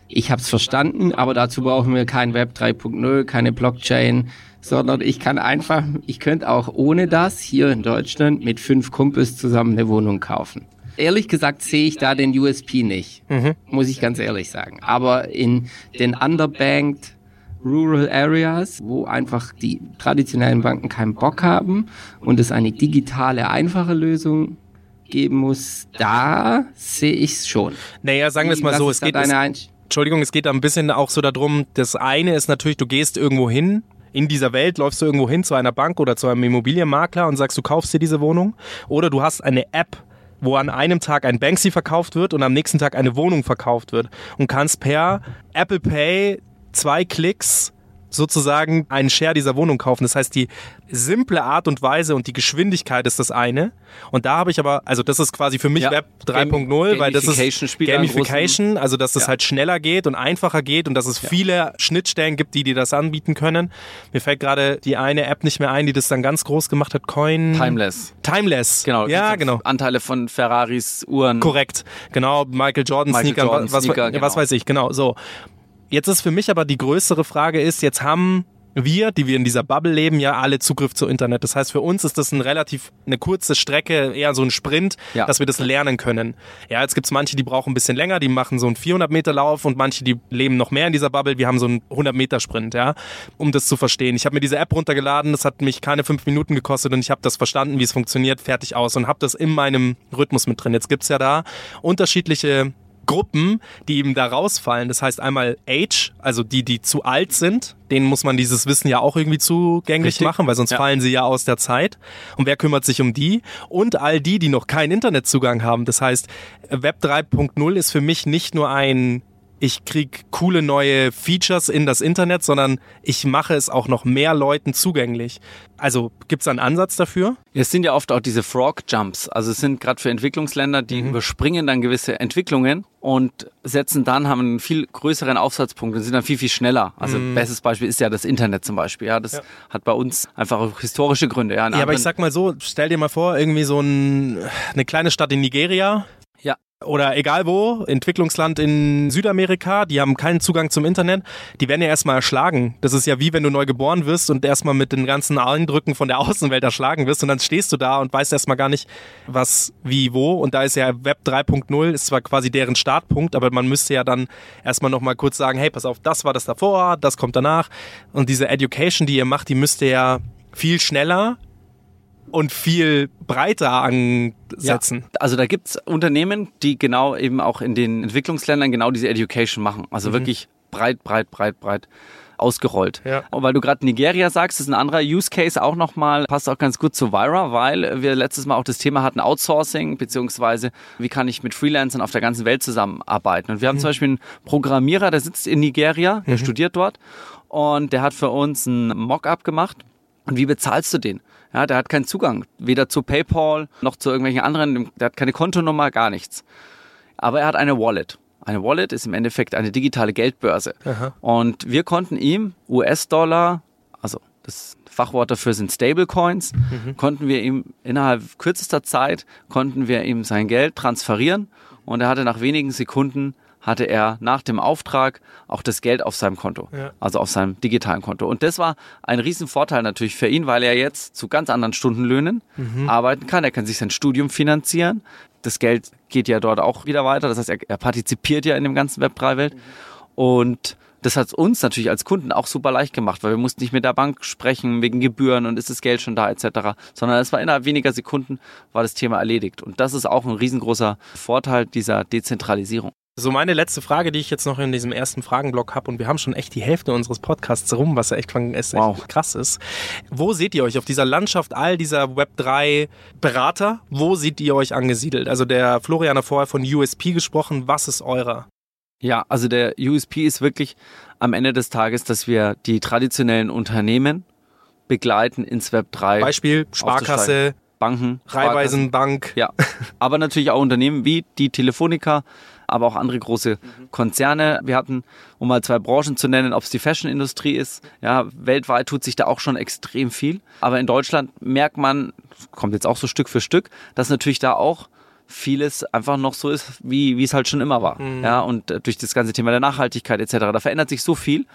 Ich habe es verstanden, aber dazu brauchen wir kein Web 3.0, keine Blockchain, sondern ich kann einfach, ich könnte auch ohne das hier in Deutschland mit fünf Kumpels zusammen eine Wohnung kaufen. Ehrlich gesagt sehe ich da den USP nicht, muss ich ganz ehrlich sagen. Aber in den underbanked Rural Areas, wo einfach die traditionellen Banken keinen Bock haben und es eine digitale, einfache Lösung geben muss, da sehe ich es schon. Naja, sagen wir es mal so, es geht, es, Entschuldigung, es geht da ein bisschen auch so darum, das eine ist natürlich, du gehst irgendwo hin, in dieser Welt läufst du irgendwo hin zu einer Bank oder zu einem Immobilienmakler und sagst, du kaufst dir diese Wohnung. Oder du hast eine App, wo an einem Tag ein Banksy verkauft wird und am nächsten Tag eine Wohnung verkauft wird und kannst per Apple Pay zwei Klicks sozusagen einen Share dieser Wohnung kaufen. Das heißt, die simple Art und Weise und die Geschwindigkeit ist das eine. Und da habe ich aber, also das ist quasi für mich Ja. Web 3.0, weil das ist Gamification, also dass es Ja. halt schneller geht und einfacher geht und dass es viele Schnittstellen gibt, die dir das anbieten können. Mir fällt gerade die eine App nicht mehr ein, die das dann ganz groß gemacht hat, Coin... Timeless. Timeless. Genau. Ja, genau. Anteile von Ferraris, Uhren. Korrekt, genau, Michael Jordan Michael Sneaker, Jordan was, Sneaker, was, genau. was weiß ich, genau, so. Jetzt ist für mich aber die größere Frage ist, jetzt haben wir, die wir in dieser Bubble leben, ja alle Zugriff zu Internet. Das heißt, für uns ist das ein relativ eine kurze Strecke, eher so ein Sprint, Ja. dass wir das lernen können. Ja, jetzt gibt's manche, die brauchen ein bisschen länger, die machen so einen 400 Meter Lauf und manche, die leben noch mehr in dieser Bubble. Wir haben so einen 100 Meter Sprint, ja, um das zu verstehen. Ich habe mir diese App runtergeladen, das hat mich keine fünf Minuten gekostet und ich habe das verstanden, wie es funktioniert, fertig aus und habe das in meinem Rhythmus mit drin. Jetzt gibt's ja da unterschiedliche Gruppen, die eben da rausfallen. Das heißt einmal Age, also die, die zu alt sind, denen muss man dieses Wissen ja auch irgendwie zugänglich Richtig. machen, weil sonst Ja. fallen sie ja aus der Zeit. Und wer kümmert sich um die? Und all die, die noch keinen Internetzugang haben. Das heißt, Web 3.0 ist für mich nicht nur ein ich krieg coole neue Features in das Internet, sondern ich mache es auch noch mehr Leuten zugänglich. Also gibt's da einen Ansatz dafür? Es sind ja oft auch diese Frog Jumps. Also es sind gerade für Entwicklungsländer, die Mhm. überspringen dann gewisse Entwicklungen und setzen dann, haben einen viel größeren Aufsatzpunkt und sind dann viel, viel schneller. Also Mhm. bestes Beispiel ist ja das Internet zum Beispiel. Ja, das hat bei uns einfach auch historische Gründe. Ja, Ja, aber ich sag mal so, stell dir mal vor, irgendwie so ein, eine kleine Stadt in Nigeria. Oder egal wo, Entwicklungsland in Südamerika, die haben keinen Zugang zum Internet, die werden ja erstmal erschlagen. Das ist ja wie wenn du neu geboren wirst und erstmal mit den ganzen Eindrücken von der Außenwelt erschlagen wirst und dann stehst du da und weißt erstmal gar nicht, was, wie, wo. Und da ist ja Web 3.0, ist zwar quasi deren Startpunkt, aber man müsste ja dann erstmal nochmal kurz sagen, hey, pass auf, das war das davor, das kommt danach. Und diese Education, die ihr macht, die müsste ja viel schneller und viel breiter ansetzen. Also da gibt's Unternehmen, die genau eben auch in den Entwicklungsländern genau diese Education machen. Also wirklich breit, breit, breit, breit ausgerollt. Ja. Und weil du gerade Nigeria sagst, ist ein anderer Use Case auch nochmal, passt auch ganz gut zu Vira, weil wir letztes Mal auch das Thema hatten Outsourcing, beziehungsweise wie kann ich mit Freelancern auf der ganzen Welt zusammenarbeiten. Und wir haben zum Beispiel einen Programmierer, der sitzt in Nigeria, der studiert dort und der hat für uns ein Mockup gemacht. Und wie bezahlst du den? Ja, der hat keinen Zugang, weder zu PayPal noch zu irgendwelchen anderen, der hat keine Kontonummer, gar nichts. Aber er hat eine Wallet. Eine Wallet ist im Endeffekt eine digitale Geldbörse. Und wir konnten ihm US-Dollar, also das Fachwort dafür sind Stablecoins, konnten wir ihm innerhalb kürzester Zeit, konnten wir ihm sein Geld transferieren und er hatte nach wenigen Sekunden hatte er nach dem Auftrag auch das Geld auf seinem Konto, Ja. also auf seinem digitalen Konto. Und das war ein Riesenvorteil natürlich für ihn, weil er jetzt zu ganz anderen Stundenlöhnen arbeiten kann. Er kann sich sein Studium finanzieren. Das Geld geht ja dort auch wieder weiter. Das heißt, er, er partizipiert ja in dem ganzen Web3-Welt. Und das hat uns natürlich als Kunden auch super leicht gemacht, weil wir mussten nicht mit der Bank sprechen wegen Gebühren und ist das Geld schon da etc., sondern es war innerhalb weniger Sekunden war das Thema erledigt. Und das ist auch ein riesengroßer Vorteil dieser Dezentralisierung. So meine letzte Frage, die ich jetzt noch in diesem ersten Fragenblock habe, und wir haben schon echt die Hälfte unseres Podcasts rum, was ja echt, echt, Wow. krass ist. Wo seht ihr euch auf dieser Landschaft all dieser Web3-Berater? Wo seht ihr euch angesiedelt? Also der Florian hat vorher von USP gesprochen. Was ist eurer? Ja, also der USP ist wirklich am Ende des Tages, dass wir die traditionellen Unternehmen begleiten ins Web 3. Beispiel Sparkasse, Banken, Raiffeisenbank. Ja, aber natürlich auch Unternehmen wie die Telefonica, aber auch andere große Konzerne. Wir hatten, um mal zwei Branchen zu nennen, ob es die Fashion-Industrie ist. Ja, weltweit tut sich da auch schon extrem viel. Aber in Deutschland merkt man, kommt jetzt auch so Stück für Stück, dass natürlich da auch vieles einfach noch so ist, wie, wie es halt schon immer war. Ja, und äh, durch das ganze Thema der Nachhaltigkeit etc., da verändert sich so viel,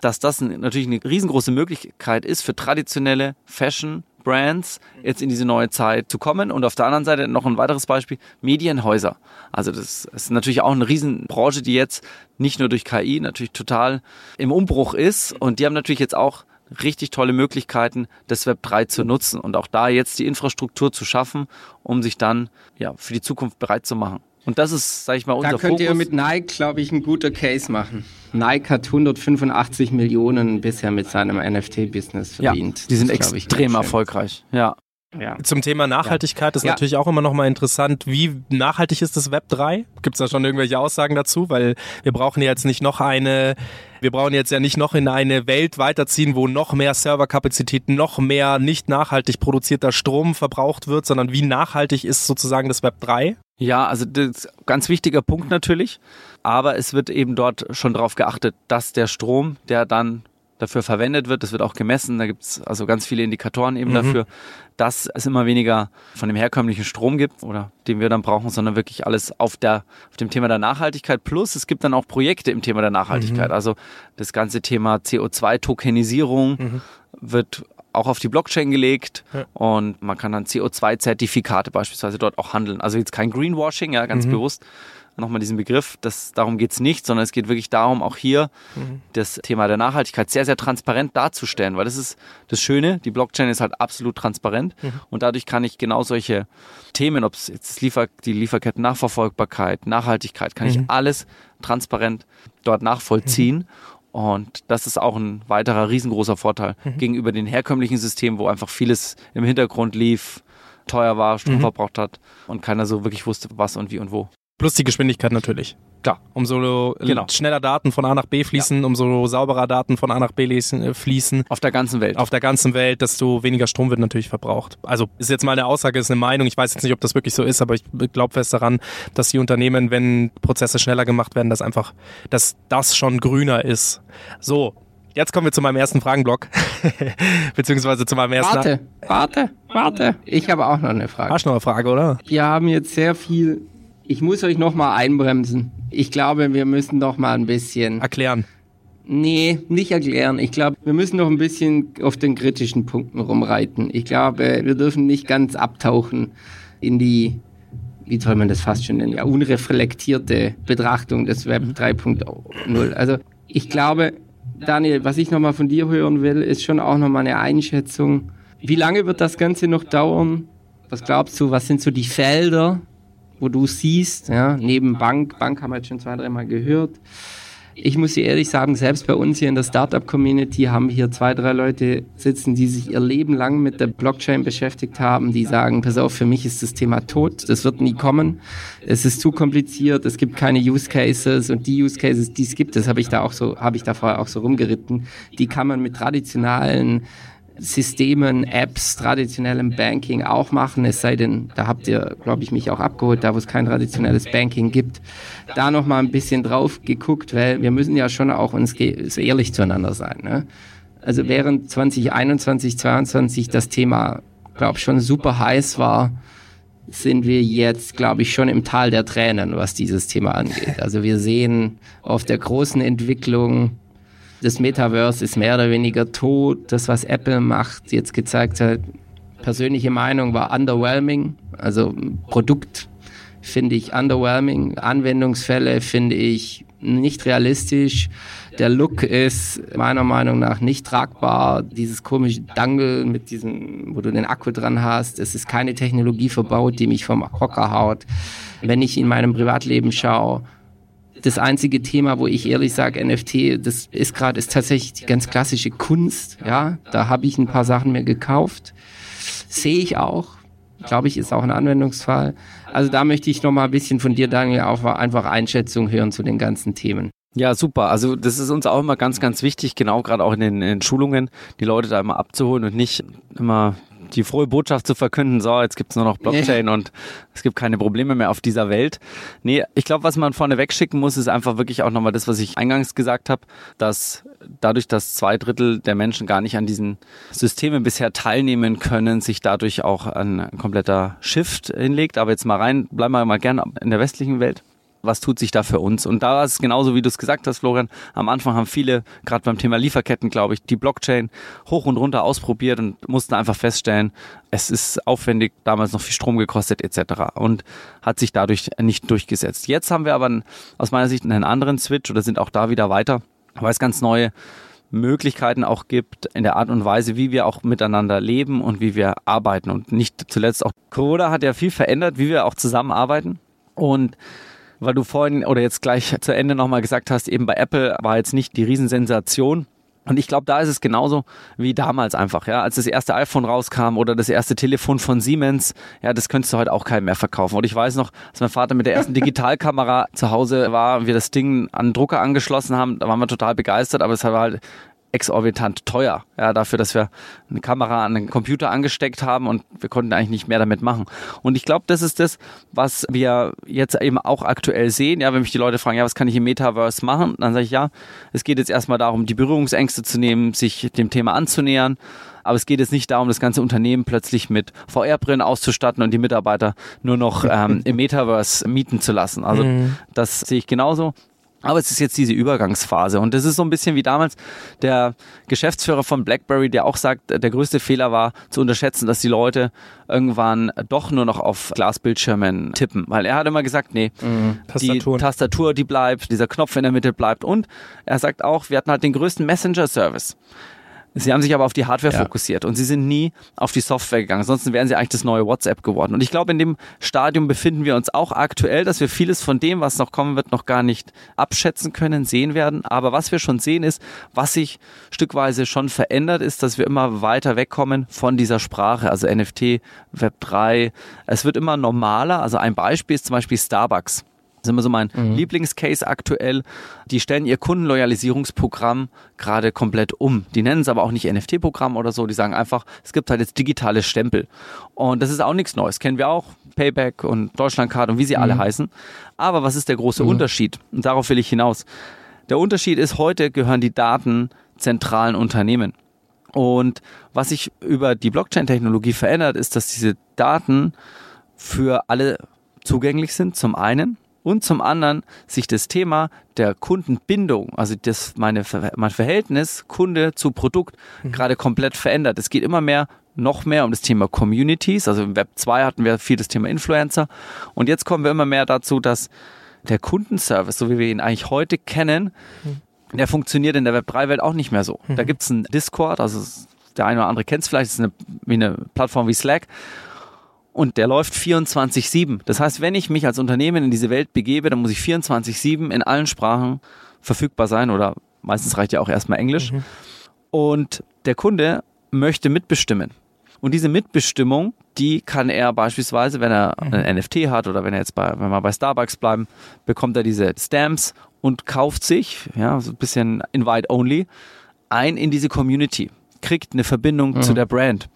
dass das natürlich eine riesengroße Möglichkeit ist für traditionelle Fashion Brands jetzt in diese neue Zeit zu kommen. Und auf der anderen Seite noch ein weiteres Beispiel, Medienhäuser. Also das ist natürlich auch eine Riesenbranche, die jetzt nicht nur durch KI natürlich total im Umbruch ist. Und die haben natürlich jetzt auch richtig tolle Möglichkeiten, das Web 3 zu nutzen und auch da jetzt die Infrastruktur zu schaffen, um sich dann ja für die Zukunft bereit zu machen. Und das ist, sage ich mal, unser Da könnt Fokus. ihr mit Nike, glaube ich, ein guter Case machen. Nike hat 185 Millionen bisher mit seinem NFT-Business ja, verdient. die sind Das ich, extrem schön. erfolgreich. Ja. Ja. Zum Thema Nachhaltigkeit ist Ja. natürlich auch immer noch mal interessant. Wie nachhaltig ist das Web 3? Gibt es da schon irgendwelche Aussagen dazu? Weil wir brauchen jetzt nicht noch eine, wir brauchen jetzt ja nicht noch in eine Welt weiterziehen, wo noch mehr Serverkapazität, noch mehr nicht nachhaltig produzierter Strom verbraucht wird, sondern wie nachhaltig ist sozusagen das Web 3? Ja, also das ist ein ganz wichtiger Punkt natürlich. Aber es wird eben dort schon darauf geachtet, dass der Strom, der dann dafür verwendet wird, das wird auch gemessen, da gibt's also ganz viele Indikatoren eben dafür, dass es immer weniger von dem herkömmlichen Strom gibt oder den wir dann brauchen, sondern wirklich alles auf, der, auf dem Thema der Nachhaltigkeit. Plus es gibt dann auch Projekte im Thema der Nachhaltigkeit. Also das ganze Thema CO2-Tokenisierung wird auch auf die Blockchain gelegt und man kann dann CO2-Zertifikate beispielsweise dort auch handeln. Also jetzt kein Greenwashing, ja, ganz bewusst. Nochmal diesen Begriff, das, darum geht's nicht, sondern es geht wirklich darum, auch hier das Thema der Nachhaltigkeit sehr, sehr transparent darzustellen, weil das ist das Schöne, die Blockchain ist halt absolut transparent und dadurch kann ich genau solche Themen, ob es jetzt Liefer, die Lieferketten-Nachverfolgbarkeit, Nachhaltigkeit, kann ich alles transparent dort nachvollziehen. Und das ist auch ein weiterer riesengroßer Vorteil gegenüber den herkömmlichen Systemen, wo einfach vieles im Hintergrund lief, teuer war, Strom verbraucht hat und keiner so wirklich wusste, was und wie und wo. Plus die Geschwindigkeit natürlich. Klar. Umso Genau. schneller Daten von A nach B fließen, umso sauberer Daten von A nach B lesen, äh, fließen. Auf der ganzen Welt. auf der ganzen Welt, desto weniger Strom wird natürlich verbraucht. Also ist jetzt mal eine Aussage, ist eine Meinung. Ich weiß jetzt nicht, ob das wirklich so ist, aber ich glaube fest daran, dass die Unternehmen, wenn Prozesse schneller gemacht werden, dass einfach, dass das schon grüner ist. So. Jetzt kommen wir zu meinem ersten Fragenblock. Beziehungsweise zu meinem ersten Warte, warte, warte. Ich habe auch noch eine Frage. Arschnauer-Frage, oder? Wir haben jetzt sehr viel. Ich muss euch noch mal einbremsen. Ich glaube, wir müssen noch mal ein bisschen. Erklären. Nee, nicht erklären. Ich glaube, wir müssen noch ein bisschen auf den kritischen Punkten rumreiten. Ich glaube, wir dürfen nicht ganz abtauchen in die, wie soll man das fast schon nennen, ja, unreflektierte Betrachtung des Web 3.0. Also, ich glaube, Daniel, was ich noch mal von dir hören will, ist schon auch noch mal eine Einschätzung. Wie lange wird das Ganze noch dauern? Was glaubst du, was sind so die Felder, wo du siehst, ja, neben Bank, Bank haben wir jetzt schon zwei, dreimal gehört. Ich muss dir ehrlich sagen, selbst bei uns hier in der Startup-Community haben hier zwei, drei Leute sitzen, die sich ihr Leben lang mit der Blockchain beschäftigt haben, die sagen, pass auf, für mich ist das Thema tot, das wird nie kommen, es ist zu kompliziert, es gibt keine Use Cases und die Use Cases, die es gibt, das habe ich da auch so, habe ich da vorher auch so rumgeritten, die kann man mit traditionalen Systemen, Apps, traditionellem Banking auch machen, es sei denn, da habt ihr, glaube ich, mich auch abgeholt, da wo es kein traditionelles Banking gibt, da noch mal ein bisschen drauf geguckt, weil wir müssen ja schon auch uns so ehrlich zueinander sein. Ne? Also während 2021, 2022 das Thema, glaube schon super heiß war, sind wir jetzt, glaube ich, schon im Tal der Tränen, was dieses Thema angeht. Also wir sehen auf der großen Entwicklung, das Metaverse ist mehr oder weniger tot. Das, was Apple macht, jetzt gezeigt hat, persönliche Meinung war underwhelming. Also Produkt finde ich underwhelming. Anwendungsfälle finde ich nicht realistisch. Der Look ist meiner Meinung nach nicht tragbar. Dieses komische Dangle mit diesem, wo du den Akku dran hast. Es ist keine Technologie verbaut, die mich vom Hocker haut. Wenn ich in meinem Privatleben schaue, das einzige Thema, wo ich ehrlich sage, NFT, das ist gerade, ist tatsächlich die ganz klassische Kunst. Ja, da habe ich ein paar Sachen mir gekauft. Sehe ich auch. Glaube ich, ist auch ein Anwendungsfall. Also da möchte ich noch mal ein bisschen von dir, Daniel, auch einfach Einschätzung hören zu den ganzen Themen. Ja, super. Also das ist uns auch immer ganz, ganz wichtig, genau gerade auch in den, in den Schulungen, die Leute da immer abzuholen und nicht immer die frohe Botschaft zu verkünden, so, jetzt gibt's nur noch Blockchain nee. und es gibt keine Probleme mehr auf dieser Welt. Nee, ich glaube, was man vorne wegschicken muss, ist einfach wirklich auch nochmal das, was ich eingangs gesagt habe, dass dadurch, dass zwei Drittel der Menschen gar nicht an diesen Systemen bisher teilnehmen können, sich dadurch auch ein kompletter Shift hinlegt. Aber jetzt mal rein, bleiben wir mal gerne in der westlichen Welt was tut sich da für uns? Und da ist es genauso, wie du es gesagt hast, Florian. Am Anfang haben viele, gerade beim Thema Lieferketten, glaube ich, die Blockchain hoch und runter ausprobiert und mussten einfach feststellen, es ist aufwendig, damals noch viel Strom gekostet etc. und hat sich dadurch nicht durchgesetzt. Jetzt haben wir aber aus meiner Sicht einen anderen Switch oder sind auch da wieder weiter, weil es ganz neue Möglichkeiten auch gibt in der Art und Weise, wie wir auch miteinander leben und wie wir arbeiten. Und nicht zuletzt auch Corona hat ja viel verändert, wie wir auch zusammenarbeiten. Und weil du vorhin oder jetzt gleich zu Ende nochmal gesagt hast, eben bei Apple war jetzt nicht die Riesensensation. Und ich glaube, da ist es genauso wie damals einfach, ja, als das erste iPhone rauskam oder das erste Telefon von Siemens, ja, das könntest du heute auch keinem mehr verkaufen. Und ich weiß noch, als mein Vater mit der ersten Digitalkamera zu Hause war und wir das Ding an den Drucker angeschlossen haben, da waren wir total begeistert, aber es war halt exorbitant teuer. Ja, dafür, dass wir eine Kamera an den Computer angesteckt haben und wir konnten eigentlich nicht mehr damit machen. Und ich glaube, das ist das, was wir jetzt eben auch aktuell sehen. Ja, wenn mich die Leute fragen, ja, was kann ich im Metaverse machen? Dann sage ich, ja, es geht jetzt erstmal darum, die Berührungsängste zu nehmen, sich dem Thema anzunähern. Aber es geht jetzt nicht darum, das ganze Unternehmen plötzlich mit VR-Brillen auszustatten und die Mitarbeiter nur noch ähm, im Metaverse mieten zu lassen. Also mhm. das sehe ich genauso. Aber es ist jetzt diese Übergangsphase und das ist so ein bisschen wie damals der Geschäftsführer von BlackBerry, der auch sagt, der größte Fehler war zu unterschätzen, dass die Leute irgendwann doch nur noch auf Glasbildschirmen tippen, weil er hat immer gesagt, nee, mhm. die Tastatur, die bleibt, dieser Knopf in der Mitte bleibt und er sagt auch, wir hatten halt den größten Messenger-Service. Sie haben sich aber auf die Hardware ja. fokussiert und sie sind nie auf die Software gegangen. Sonst wären sie eigentlich das neue WhatsApp geworden. Und ich glaube, in dem Stadium befinden wir uns auch aktuell, dass wir vieles von dem, was noch kommen wird, noch gar nicht abschätzen können, sehen werden. Aber was wir schon sehen ist, was sich stückweise schon verändert, ist, dass wir immer weiter wegkommen von dieser Sprache, also NFT, Web 3. Es wird immer normaler. Also ein Beispiel ist zum Beispiel Starbucks. Das ist immer so mein mhm. Lieblingscase aktuell. Die stellen ihr Kundenloyalisierungsprogramm gerade komplett um. Die nennen es aber auch nicht NFT-Programm oder so. Die sagen einfach, es gibt halt jetzt digitale Stempel. Und das ist auch nichts Neues. Kennen wir auch. Payback und Deutschlandcard und wie sie mhm. alle heißen. Aber was ist der große mhm. Unterschied? Und darauf will ich hinaus. Der Unterschied ist, heute gehören die Daten zentralen Unternehmen. Und was sich über die Blockchain-Technologie verändert, ist, dass diese Daten für alle zugänglich sind, zum einen und zum anderen sich das Thema der Kundenbindung, also das meine, mein Verhältnis Kunde zu Produkt mhm. gerade komplett verändert. Es geht immer mehr noch mehr um das Thema Communities. Also im Web 2 hatten wir viel das Thema Influencer. Und jetzt kommen wir immer mehr dazu, dass der Kundenservice, so wie wir ihn eigentlich heute kennen, mhm. der funktioniert in der Web 3 Welt auch nicht mehr so. Mhm. Da gibt es einen Discord, also der eine oder andere kennt es vielleicht, das ist eine, wie eine Plattform wie Slack und der läuft 24-7. Das heißt, wenn ich mich als Unternehmen in diese Welt begebe, dann muss ich 24-7 in allen Sprachen verfügbar sein oder meistens reicht ja auch erstmal Englisch. Mhm. Und der Kunde möchte mitbestimmen. Und diese Mitbestimmung, die kann er beispielsweise, wenn er mhm. ein NFT hat oder wenn er jetzt bei, wenn wir bei Starbucks bleiben, bekommt er diese Stamps und kauft sich, ja, so ein bisschen invite only, ein in diese Community, kriegt eine Verbindung mhm. zu der Brand.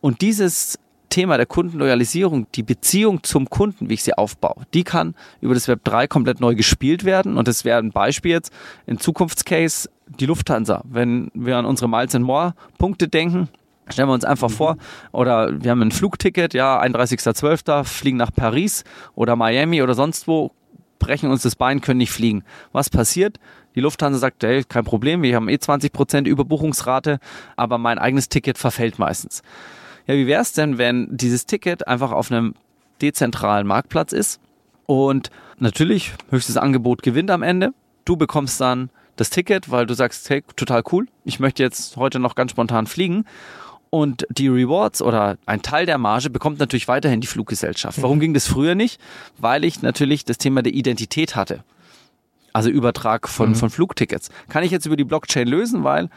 Und dieses Thema der Kundenloyalisierung, die Beziehung zum Kunden, wie ich sie aufbaue, die kann über das Web 3 komplett neu gespielt werden. Und das wäre ein Beispiel jetzt in Zukunftscase die Lufthansa. Wenn wir an unsere Miles and More Punkte denken, Stellen wir uns einfach vor, oder wir haben ein Flugticket, ja, 31.12., fliegen nach Paris oder Miami oder sonst wo, brechen uns das Bein, können nicht fliegen. Was passiert? Die Lufthansa sagt, hey, kein Problem, wir haben eh 20% Überbuchungsrate, aber mein eigenes Ticket verfällt meistens. Ja, wie wäre es denn, wenn dieses Ticket einfach auf einem dezentralen Marktplatz ist und natürlich höchstes Angebot gewinnt am Ende. Du bekommst dann das Ticket, weil du sagst, hey, total cool, ich möchte jetzt heute noch ganz spontan fliegen. Und die Rewards oder ein Teil der Marge bekommt natürlich weiterhin die Fluggesellschaft. Warum ging das früher nicht? Weil ich natürlich das Thema der Identität hatte. Also Übertrag von, Mhm. von Flugtickets. Kann ich jetzt über die Blockchain lösen, weil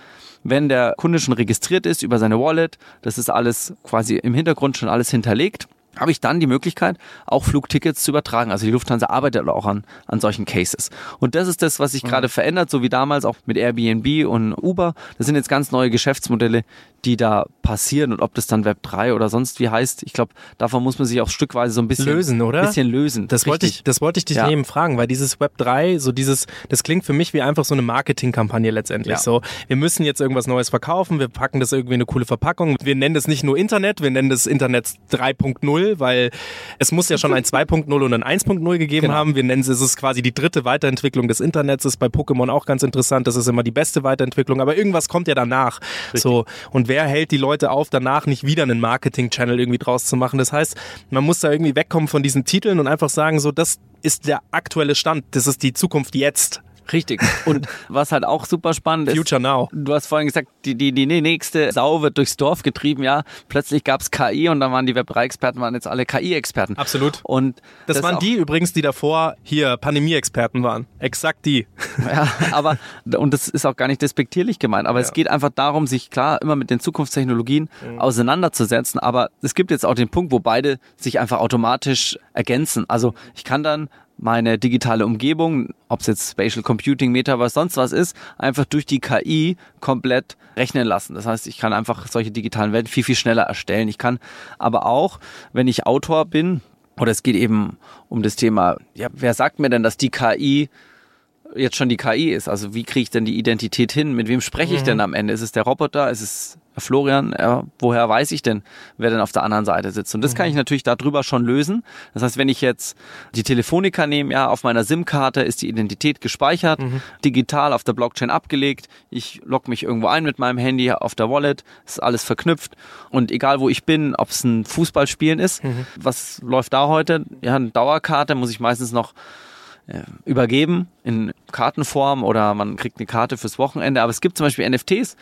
wenn der Kunde schon registriert ist über seine Wallet, das ist alles quasi im Hintergrund schon alles hinterlegt, habe ich dann die Möglichkeit, auch Flugtickets zu übertragen. Also die Lufthansa arbeitet auch an, an solchen Cases. Und das ist das, was sich gerade verändert, so wie damals auch mit Airbnb und Uber. Das sind jetzt ganz neue Geschäftsmodelle, die da passieren. Und ob das dann Web 3 oder sonst wie heißt, ich glaube, davon muss man sich auch stückweise so ein bisschen Lösen, oder? Bisschen lösen. Das wollte Richtig. ich, das wollte ich dich Ja. eben fragen, weil dieses Web 3, so dieses, das klingt für mich wie einfach so eine Marketingkampagne letztendlich. Ja. So, wir müssen jetzt irgendwas Neues verkaufen, wir packen das irgendwie in eine coole Verpackung. Wir nennen das nicht nur Internet, wir nennen das Internet 3.0, weil es muss ja schon ein 2.0 und ein 1.0 gegeben Genau. haben. Wir nennen es, es ist quasi die dritte Weiterentwicklung des Internets, ist bei Pokémon auch ganz interessant, das ist immer die beste Weiterentwicklung, aber irgendwas kommt ja danach. So, und wer hält die Leute auf, danach nicht wieder einen Marketing-Channel irgendwie draus zu machen? Das heißt, man muss da irgendwie wegkommen von diesen Titeln und einfach sagen, so, das ist der aktuelle Stand, das ist die Zukunft jetzt. Richtig. Und was halt auch super spannend ist. Future now. Du hast vorhin gesagt, die, die, die nächste Sau wird durchs Dorf getrieben, ja. Plötzlich gab's KI und dann waren die Web3-Experten, waren jetzt alle KI-Experten. Absolut. Und Das, waren auch- die übrigens, die davor hier Pandemie-Experten waren. Exakt die. Ja, aber, und das ist auch gar nicht despektierlich gemeint, aber es geht einfach darum, sich klar immer mit den Zukunftstechnologien auseinanderzusetzen. Aber es gibt jetzt auch den Punkt, wo beide sich einfach automatisch ergänzen. Also ich kann dann meine digitale Umgebung, ob es jetzt Spatial Computing, Metaverse, sonst was ist, einfach durch die KI komplett rechnen lassen. Das heißt, ich kann einfach solche digitalen Welten viel, viel schneller erstellen. Ich kann aber auch, wenn ich Autor bin, oder es geht eben um das Thema, ja, wer sagt mir denn, dass die KI jetzt schon die KI ist. Also wie kriege ich denn die Identität hin? Mit wem spreche ich denn am Ende? Ist es der Roboter? Ist es Florian? Ja, woher weiß ich denn, wer denn auf der anderen Seite sitzt? Und das kann ich natürlich darüber schon lösen. Das heißt, wenn ich jetzt die Telefonica nehme, ja, auf meiner SIM-Karte ist die Identität gespeichert, digital auf der Blockchain abgelegt. Ich logge mich irgendwo ein mit meinem Handy auf der Wallet, ist alles verknüpft. Und egal wo ich bin, ob es ein Fußballspielen ist, was läuft da heute? Ja, eine Dauerkarte muss ich meistens noch äh, übergeben in Kartenform oder man kriegt eine Karte fürs Wochenende. Aber es gibt zum Beispiel NFTs,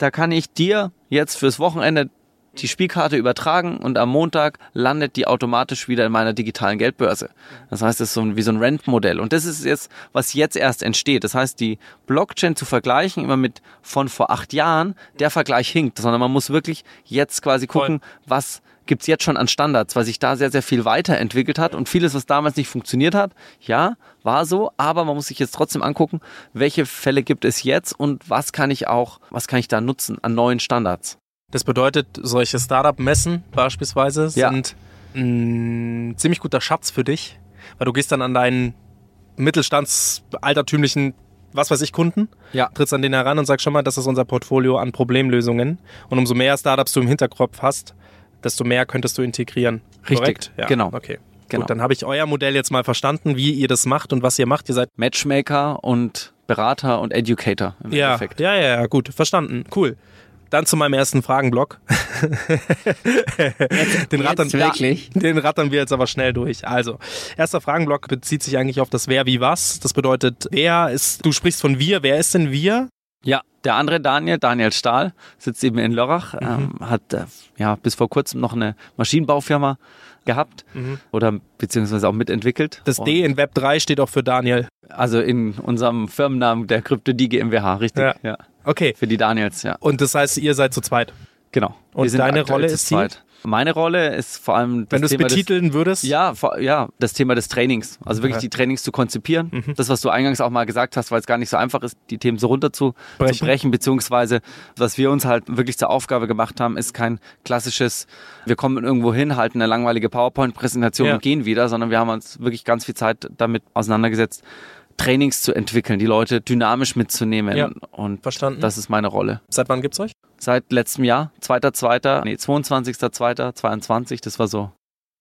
da kann ich dir jetzt fürs Wochenende die Spielkarte übertragen und am Montag landet die automatisch wieder in meiner digitalen Geldbörse. Das heißt, es ist so ein, wie so ein Rentmodell. Und das ist jetzt, was jetzt erst entsteht. Das heißt, die Blockchain zu vergleichen immer mit von vor acht Jahren, der Vergleich hinkt, sondern man muss wirklich jetzt quasi gucken, was gibt's jetzt schon an Standards, weil sich da sehr, sehr viel weiterentwickelt hat und vieles, was damals nicht funktioniert hat, ja, war so, aber man muss sich jetzt trotzdem angucken, welche Fälle gibt es jetzt und was kann ich auch, was kann ich da nutzen an neuen Standards. Das bedeutet, solche Startup-Messen beispielsweise Ja. sind ein ziemlich guter Schatz für dich, weil du gehst dann an deinen mittelstandsaltertümlichen, was weiß ich, Kunden, Ja. trittst an den heran und sagst schon mal, das ist unser Portfolio an Problemlösungen. Und umso mehr Startups du im Hinterkopf hast, desto mehr könntest du integrieren. Richtig, Korrekt? Ja. genau. Okay. Genau. Gut, dann habe ich euer Modell jetzt mal verstanden, wie ihr das macht und was ihr macht. Ihr seid Matchmaker und Berater und Educator im ja, Endeffekt. ja, ja, ja, gut, verstanden, coool. Dann zu meinem ersten Fragenblock. den, rattern, den rattern wir jetzt aber schnell durch. Also, erster Fragenblock bezieht sich eigentlich auf das Wer, wie, was. Das bedeutet, wer ist, du sprichst von wir, wer ist denn wir? Ja, der andere Daniel, Daniel Stahl, sitzt eben in Lörrach, ähm, hat äh, ja bis vor kurzem noch eine Maschinenbaufirma gehabt oder beziehungsweise auch mitentwickelt. Das D in Web 3 steht auch für Daniel. Also in unserem Firmennamen der Krypto-D GmbH, richtig? Ja. ja. Okay. Für die Daniels, ja. Und das heißt, ihr seid zu zweit. Genau. Und deine Rolle zu ist die? zweit. Meine Rolle ist vor allem das Wenn du es Thema des- betiteln würdest. Ja, ja, das Thema des Trainings. Also wirklich Ja. Mhm. die Trainings zu konzipieren. Das, was du eingangs auch mal gesagt hast, weil es gar nicht so einfach ist, die Themen so runter zu Brechen. zu brechen, beziehungsweise was wir uns halt wirklich zur Aufgabe gemacht haben, ist kein klassisches, wir kommen irgendwo hin, halten eine langweilige PowerPoint-Präsentation Ja. und gehen wieder, sondern wir haben uns wirklich ganz viel Zeit damit auseinandergesetzt, Trainings zu entwickeln, die Leute dynamisch mitzunehmen. Ja, und verstanden. das ist meine Rolle. Seit wann gibt's euch? Seit letztem Jahr, 2.2., nee, 22.2.22, das war so.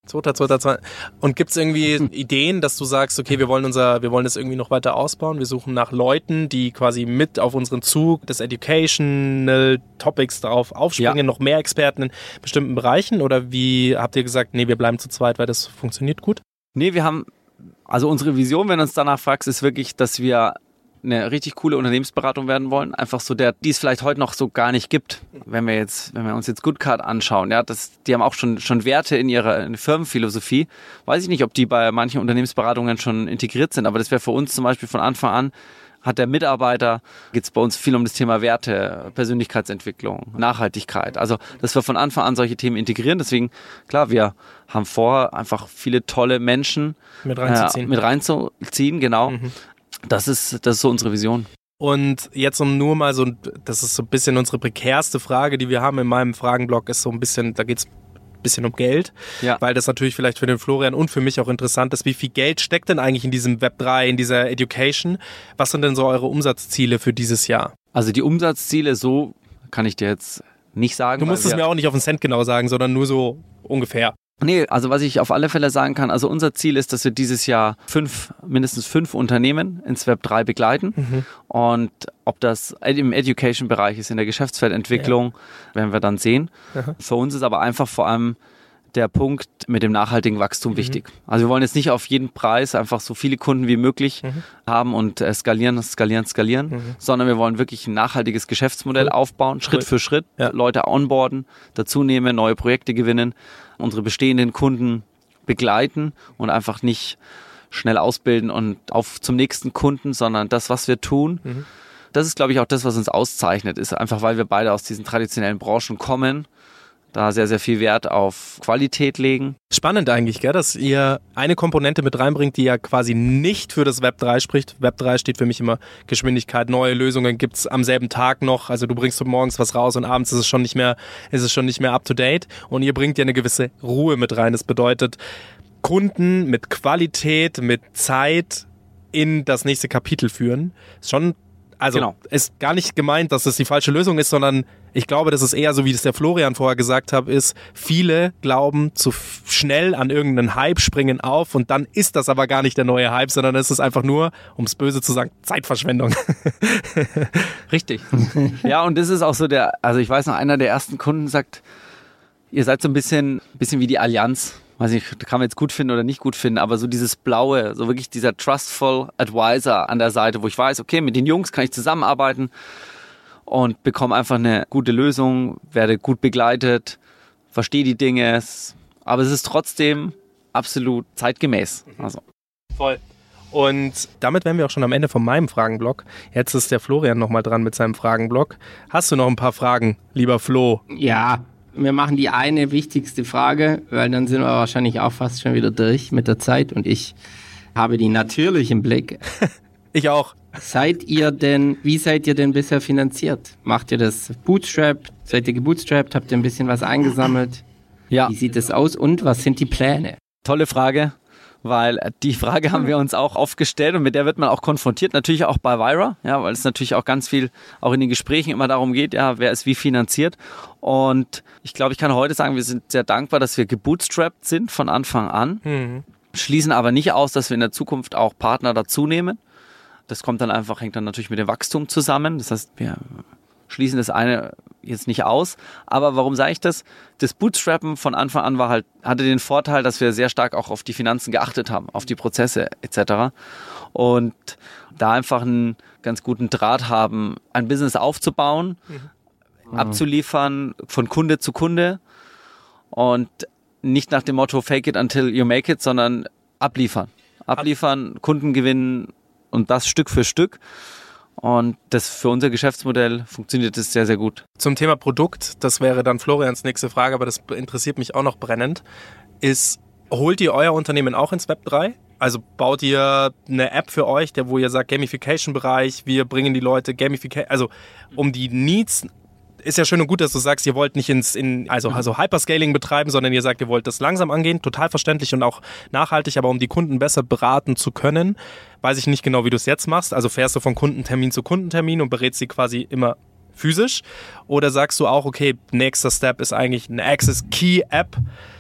2.2.2. Und gibt's irgendwie Ideen, dass du sagst, okay, wir wollen unser, wir wollen das irgendwie noch weiter ausbauen. Wir suchen nach Leuten, die quasi mit auf unseren Zug des Educational Topics darauf aufspringen, Ja. noch mehr Experten in bestimmten Bereichen? Oder wie habt ihr gesagt, nee, wir bleiben zu zweit, weil das funktioniert gut? Nee, wir haben, also unsere Vision, wenn du uns danach fragst, ist wirklich, dass wir eine richtig coole Unternehmensberatung werden wollen. Einfach so der, die es vielleicht heute noch so gar nicht gibt. Wenn wir jetzt, wenn wir uns jetzt Goodcard anschauen, ja, das, die haben auch schon, schon Werte in ihrer in Firmenphilosophie. Weiß ich nicht, ob die bei manchen Unternehmensberatungen schon integriert sind, aber das wäre für uns zum Beispiel von Anfang an hat der Mitarbeiter, geht es bei uns viel um das Thema Werte, Persönlichkeitsentwicklung, Nachhaltigkeit. Also, dass wir von Anfang an solche Themen integrieren. Deswegen, klar, wir haben vor, einfach viele tolle Menschen Mit reinzuziehen. äh, mit reinzuziehen, genau. Mhm. Das ist, das ist so unsere Vision. Und jetzt um nur mal so, das ist so ein bisschen unsere prekärste Frage, die wir haben in meinem Fragenblock, ist so ein bisschen, da geht's ein bisschen um Geld, Ja. weil das natürlich vielleicht für den Florian und für mich auch interessant ist. Wie viel Geld steckt denn eigentlich in diesem Web 3, in dieser Education? Was sind denn so eure Umsatzziele für dieses Jahr? Also die Umsatzziele, so kann ich dir jetzt nicht sagen. Du musst es mir auch nicht auf den Cent genau sagen, sondern nur so ungefähr. Nee, also was ich auf alle Fälle sagen kann, also unser Ziel ist, dass wir dieses Jahr fünf, mindestens fünf Unternehmen ins Web 3 begleiten. Mhm. Und ob das im Education-Bereich ist, in der Geschäftsfeldentwicklung, werden wir dann sehen. Aha. Für uns ist aber einfach vor allem der Punkt mit dem nachhaltigen Mhm. Wachstum wichtig. Also wir wollen jetzt nicht auf jeden Preis einfach so viele Kunden wie möglich Mhm. haben und äh, skalieren, skalieren, skalieren, sondern wir wollen wirklich ein nachhaltiges Geschäftsmodell Cool. aufbauen, Schritt Cool. für Schritt, Ja. Leute onboarden, dazu nehmen, neue Projekte gewinnen, unsere bestehenden Kunden begleiten und einfach nicht schnell ausbilden und auf zum nächsten Kunden, sondern das, was wir tun, Mhm. das ist, glaube ich, auch das, was uns auszeichnet, ist einfach, weil wir beide aus diesen traditionellen Branchen kommen, da sehr, sehr viel Wert auf Qualität legen. Spannend eigentlich, gell, dass ihr eine Komponente mit reinbringt, die ja quasi nicht für das Web 3 spricht. Web 3 steht für mich immer Geschwindigkeit, neue Lösungen gibt's am selben Tag noch. Also du bringst morgens was raus und abends ist es schon nicht mehr, ist es schon nicht mehr up to date. Und ihr bringt ja eine gewisse Ruhe mit rein. Das bedeutet, Kunden mit Qualität, mit Zeit in das nächste Kapitel führen. Ist schon, also Genau. ist gar nicht gemeint, dass das die falsche Lösung ist, sondern ich glaube, das ist eher so, wie das der Florian vorher gesagt hat, ist, viele glauben zu schnell an irgendeinen Hype, springen auf und dann ist das aber gar nicht der neue Hype, sondern es ist einfach nur, ums Böse zu sagen, Zeitverschwendung. Richtig. ja, und das ist auch so der, also ich weiß noch, einer der ersten Kunden sagt, ihr seid so ein bisschen, bisschen wie die Allianz. Weiß nicht, kann man jetzt gut finden oder nicht gut finden, aber so dieses Blaue, so wirklich dieser trustful Advisor an der Seite, wo ich weiß, okay, mit den Jungs kann ich zusammenarbeiten und bekomme einfach eine gute Lösung, werde gut begleitet, verstehe die Dinge, es- aber es ist trotzdem absolut zeitgemäß. Also. Voll. Und damit wären wir auch schon am Ende von meinem Fragenblock. Jetzt ist der Florian nochmal dran mit seinem Fragenblock. Hast du noch ein paar Fragen, lieber Flo? Ja, wir machen die eine wichtigste Frage, weil dann sind wir wahrscheinlich auch fast schon wieder durch mit der Zeit und ich habe die natürlich im Blick. Ich auch. Seid ihr denn, wie seid ihr denn bisher finanziert? Macht ihr das Bootstrap? Seid ihr gebootstrapped? Habt ihr ein bisschen was eingesammelt? Ja. Wie sieht es aus und was sind die Pläne? Tolle Frage, weil die Frage haben wir uns auch aufgestellt und mit der wird man auch konfrontiert, natürlich auch bei Vira, ja, weil es natürlich auch ganz viel auch in den Gesprächen immer darum geht, ja, wer ist wie finanziert. Und ich glaube, ich kann heute sagen, wir sind sehr dankbar, dass wir gebootstrapped sind von Anfang an, Mhm. schließen aber nicht aus, dass wir in der Zukunft auch Partner dazu nehmen. Das kommt dann einfach, hängt dann natürlich mit dem Wachstum zusammen. Das heißt, wir schließen das eine jetzt nicht aus. Aber warum sage ich das? Das Bootstrappen von Anfang an war halt, hatte den Vorteil, dass wir sehr stark auch auf die Finanzen geachtet haben, auf die Prozesse etc. Und da einfach einen ganz guten Draht haben, ein Business aufzubauen, abzuliefern von Kunde zu Kunde und nicht nach dem Motto Fake it until you make it, sondern abliefern. Abliefern, Kunden gewinnen und das Stück für Stück. Und das für unser Geschäftsmodell funktioniert das sehr, sehr gut. Zum Thema Produkt, das wäre dann Florians nächste Frage, aber das interessiert mich auch noch brennend, ist, holt ihr euer Unternehmen auch ins Web 3? Also baut ihr eine App für euch, der, wo ihr sagt, Gamification-Bereich, wir bringen die Leute Gamification, also um die Needs ist ja schön und gut, dass du sagst, ihr wollt nicht ins, in, also, also Hyperscaling betreiben, sondern ihr sagt, ihr wollt das langsam angehen, total verständlich und auch nachhaltig, aber um die Kunden besser beraten zu können, weiß ich nicht genau, wie du es jetzt machst. Also fährst du von Kundentermin zu Kundentermin und berätst sie quasi immer physisch? Oder sagst du auch, okay, nächster Step ist eigentlich eine Access Key App,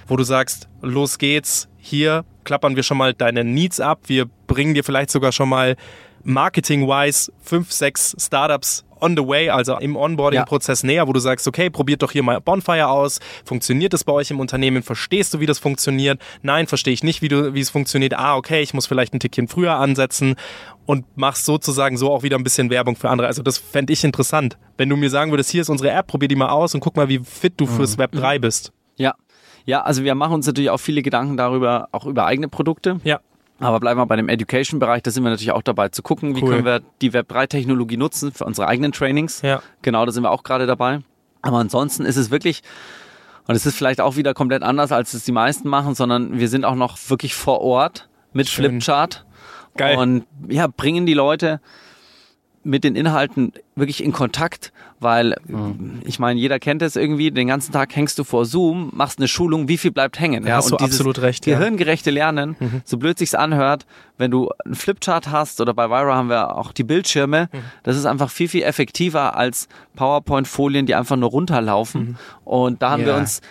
wo du sagst, los geht's, hier klappern wir schon mal deine Needs ab, wir bringen dir vielleicht sogar schon mal marketing-wise fünf, sechs Startups on the way, also im Onboarding-Prozess ja. näher, wo du sagst, okay, probiert doch hier mal Bonfire aus. Funktioniert es bei euch im Unternehmen? Verstehst du, wie das funktioniert? Nein, verstehe ich nicht, wie, du, wie es funktioniert. Ah, okay, ich muss vielleicht ein Tickchen früher ansetzen und machst sozusagen so auch wieder ein bisschen Werbung für andere. Also das fände ich interessant. Wenn du mir sagen würdest, hier ist unsere App, probier die mal aus und guck mal, wie fit du fürs mhm. Web 3 bist. Ja. Ja, also wir machen uns natürlich auch viele Gedanken darüber, auch über eigene Produkte. Ja. Aber bleiben wir bei dem Education-Bereich, da sind wir natürlich auch dabei zu gucken, wie cool. können wir die Web3-Technologie nutzen für unsere eigenen Trainings. Ja. Genau, da sind wir auch gerade dabei. Aber ansonsten ist es wirklich, und es ist vielleicht auch wieder komplett anders, als es die meisten machen, sondern wir sind auch noch wirklich vor Ort mit Schön. Flipchart. Geil. Und ja, bringen die Leute mit den Inhalten wirklich in Kontakt, weil mhm. ich meine, jeder kennt es irgendwie, den ganzen Tag hängst du vor Zoom, machst eine Schulung, wie viel bleibt hängen? Ja, hast und du absolut recht. Gehirngerechte Lernen, mhm. so blöd sich's anhört, wenn du einen Flipchart hast oder bei Vira haben wir auch die Bildschirme, mhm. das ist einfach viel, viel effektiver als PowerPoint-Folien, die einfach nur runterlaufen. Mhm. Und da haben yeah. wir uns,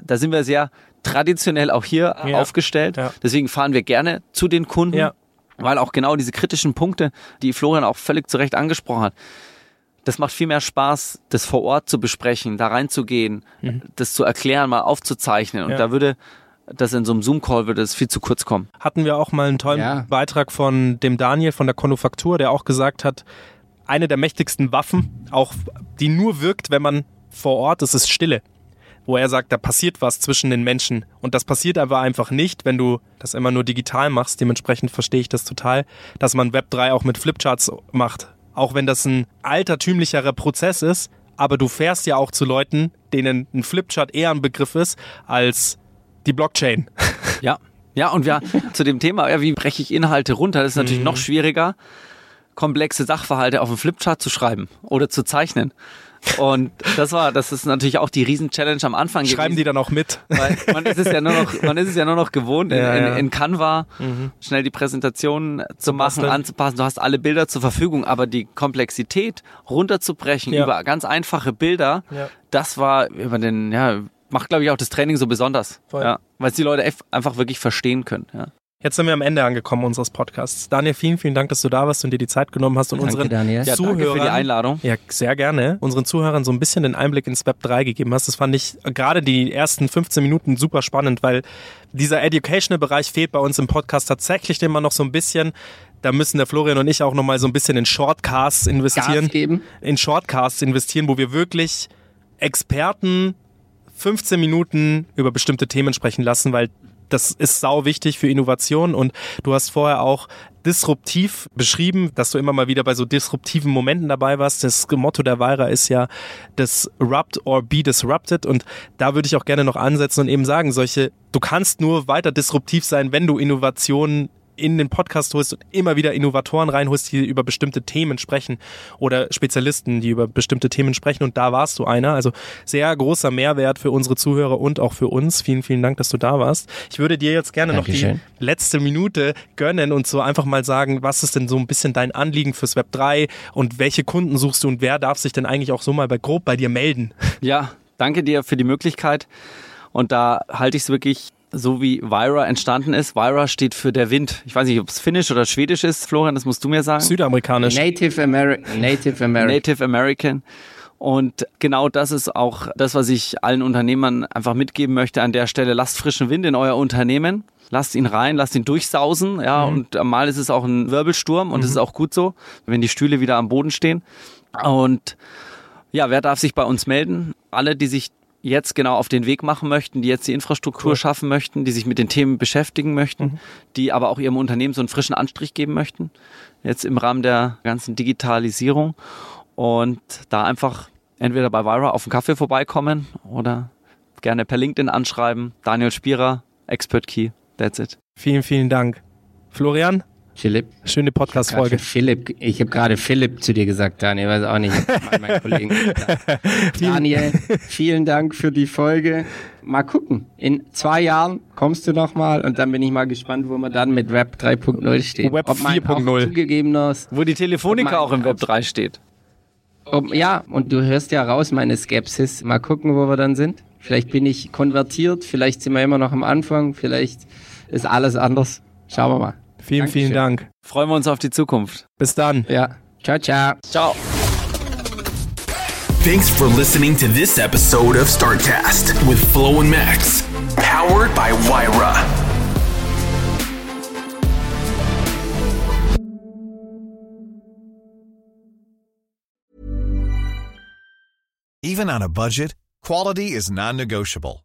da sind wir sehr traditionell auch hier ja. aufgestellt. Ja. Deswegen fahren wir gerne zu den Kunden. Weil auch genau diese kritischen Punkte, die Florian auch völlig zu Recht angesprochen hat, das macht viel mehr Spaß, das vor Ort zu besprechen, da reinzugehen, mhm. das zu erklären, mal aufzuzeichnen. Und ja. da würde das in so einem Zoom-Call würde es viel zu kurz kommen. Hatten wir auch mal einen tollen ja. Beitrag von dem Daniel von der Konufaktur, der auch gesagt hat, eine der mächtigsten Waffen, auch die nur wirkt, wenn man vor Ort ist, ist Stille wo er sagt, da passiert was zwischen den Menschen. Und das passiert aber einfach nicht, wenn du das immer nur digital machst. Dementsprechend verstehe ich das total, dass man Web 3 auch mit Flipcharts macht. Auch wenn das ein altertümlicherer Prozess ist, aber du fährst ja auch zu Leuten, denen ein Flipchart eher ein Begriff ist als die Blockchain. Ja, ja, und ja, zu dem Thema, ja, wie breche ich Inhalte runter, das ist natürlich mhm. noch schwieriger, komplexe Sachverhalte auf einen Flipchart zu schreiben oder zu zeichnen. Und das war, das ist natürlich auch die Riesen-Challenge am Anfang Schreiben gewesen, die dann auch mit? Weil man ist es ja nur noch, man ist es ja nur noch gewohnt, in, ja, ja. in, in Canva mhm. schnell die Präsentation zu machen, anzupassen. Du hast alle Bilder zur Verfügung, aber die Komplexität runterzubrechen ja. über ganz einfache Bilder, das war über den, ja, macht glaube ich auch das Training so besonders. Voll. Ja, weil es die Leute einfach wirklich verstehen können. Ja. Jetzt sind wir am Ende angekommen unseres Podcasts. Daniel, vielen, vielen Dank, dass du da warst und dir die Zeit genommen hast und danke, unseren Daniel. Ja, Zuhörern, danke für die Einladung. Ja, sehr gerne. Unseren Zuhörern so ein bisschen den Einblick ins Web 3 gegeben hast. Das fand ich gerade die ersten 15 Minuten super spannend, weil dieser Educational Bereich fehlt bei uns im Podcast tatsächlich immer noch so ein bisschen. Da müssen der Florian und ich auch nochmal so ein bisschen in Shortcasts investieren. Gas geben. In Shortcasts investieren, wo wir wirklich Experten 15 Minuten über bestimmte Themen sprechen lassen, weil das ist sau wichtig für Innovation und du hast vorher auch disruptiv beschrieben, dass du immer mal wieder bei so disruptiven Momenten dabei warst. Das Motto der Weira ist ja disrupt or be disrupted und da würde ich auch gerne noch ansetzen und eben sagen, solche, du kannst nur weiter disruptiv sein, wenn du Innovationen in den Podcast holst und immer wieder Innovatoren reinholst, die über bestimmte Themen sprechen oder Spezialisten, die über bestimmte Themen sprechen und da warst du einer. Also sehr großer Mehrwert für unsere Zuhörer und auch für uns. Vielen, vielen Dank, dass du da warst. Ich würde dir jetzt gerne Dankeschön. noch die letzte Minute gönnen und so einfach mal sagen, was ist denn so ein bisschen dein Anliegen fürs Web 3 und welche Kunden suchst du und wer darf sich denn eigentlich auch so mal bei grob bei dir melden? Ja, danke dir für die Möglichkeit. Und da halte ich es wirklich so wie Vira entstanden ist. Vira steht für der Wind. Ich weiß nicht, ob es finnisch oder schwedisch ist, Florian, das musst du mir sagen. Südamerikanisch. Native, Ameri Native American. Native American. Und genau das ist auch das, was ich allen Unternehmern einfach mitgeben möchte an der Stelle. Lasst frischen Wind in euer Unternehmen. Lasst ihn rein, lasst ihn durchsausen. Ja, mhm. und mal ist es auch ein Wirbelsturm und es mhm. ist auch gut so, wenn die Stühle wieder am Boden stehen. Und ja, wer darf sich bei uns melden? Alle, die sich jetzt genau auf den Weg machen möchten, die jetzt die Infrastruktur cool. schaffen möchten, die sich mit den Themen beschäftigen möchten, mhm. die aber auch ihrem Unternehmen so einen frischen Anstrich geben möchten, jetzt im Rahmen der ganzen Digitalisierung und da einfach entweder bei Vira auf den Kaffee vorbeikommen oder gerne per LinkedIn anschreiben. Daniel Spierer, Expert Key, that's it. Vielen, vielen Dank. Florian, Philipp. Schöne Podcast-Folge. Philipp, ich habe gerade Philipp zu dir gesagt, Daniel, weiß auch nicht. Mein Kollegen Daniel, vielen Dank für die Folge. Mal gucken. In zwei Jahren kommst du noch mal und dann bin ich mal gespannt, wo wir dann mit Web 3.0 stehen. Web 4.0. Wo die Telefonica auch im Web 3 steht. Ob, ja, und du hörst ja raus meine Skepsis. Mal gucken, wo wir dann sind. Vielleicht bin ich konvertiert, vielleicht sind wir immer noch am Anfang, vielleicht ist alles anders. Schauen wir mal. Vielen, Dankeschön. vielen Dank. Freuen wir uns auf die Zukunft. Bis dann. Ja. Ciao, ciao. Ciao. Thanks for listening to this episode of Startcast with Flo and Max, powered by Wyra. Even on a budget, quality is non-negotiable.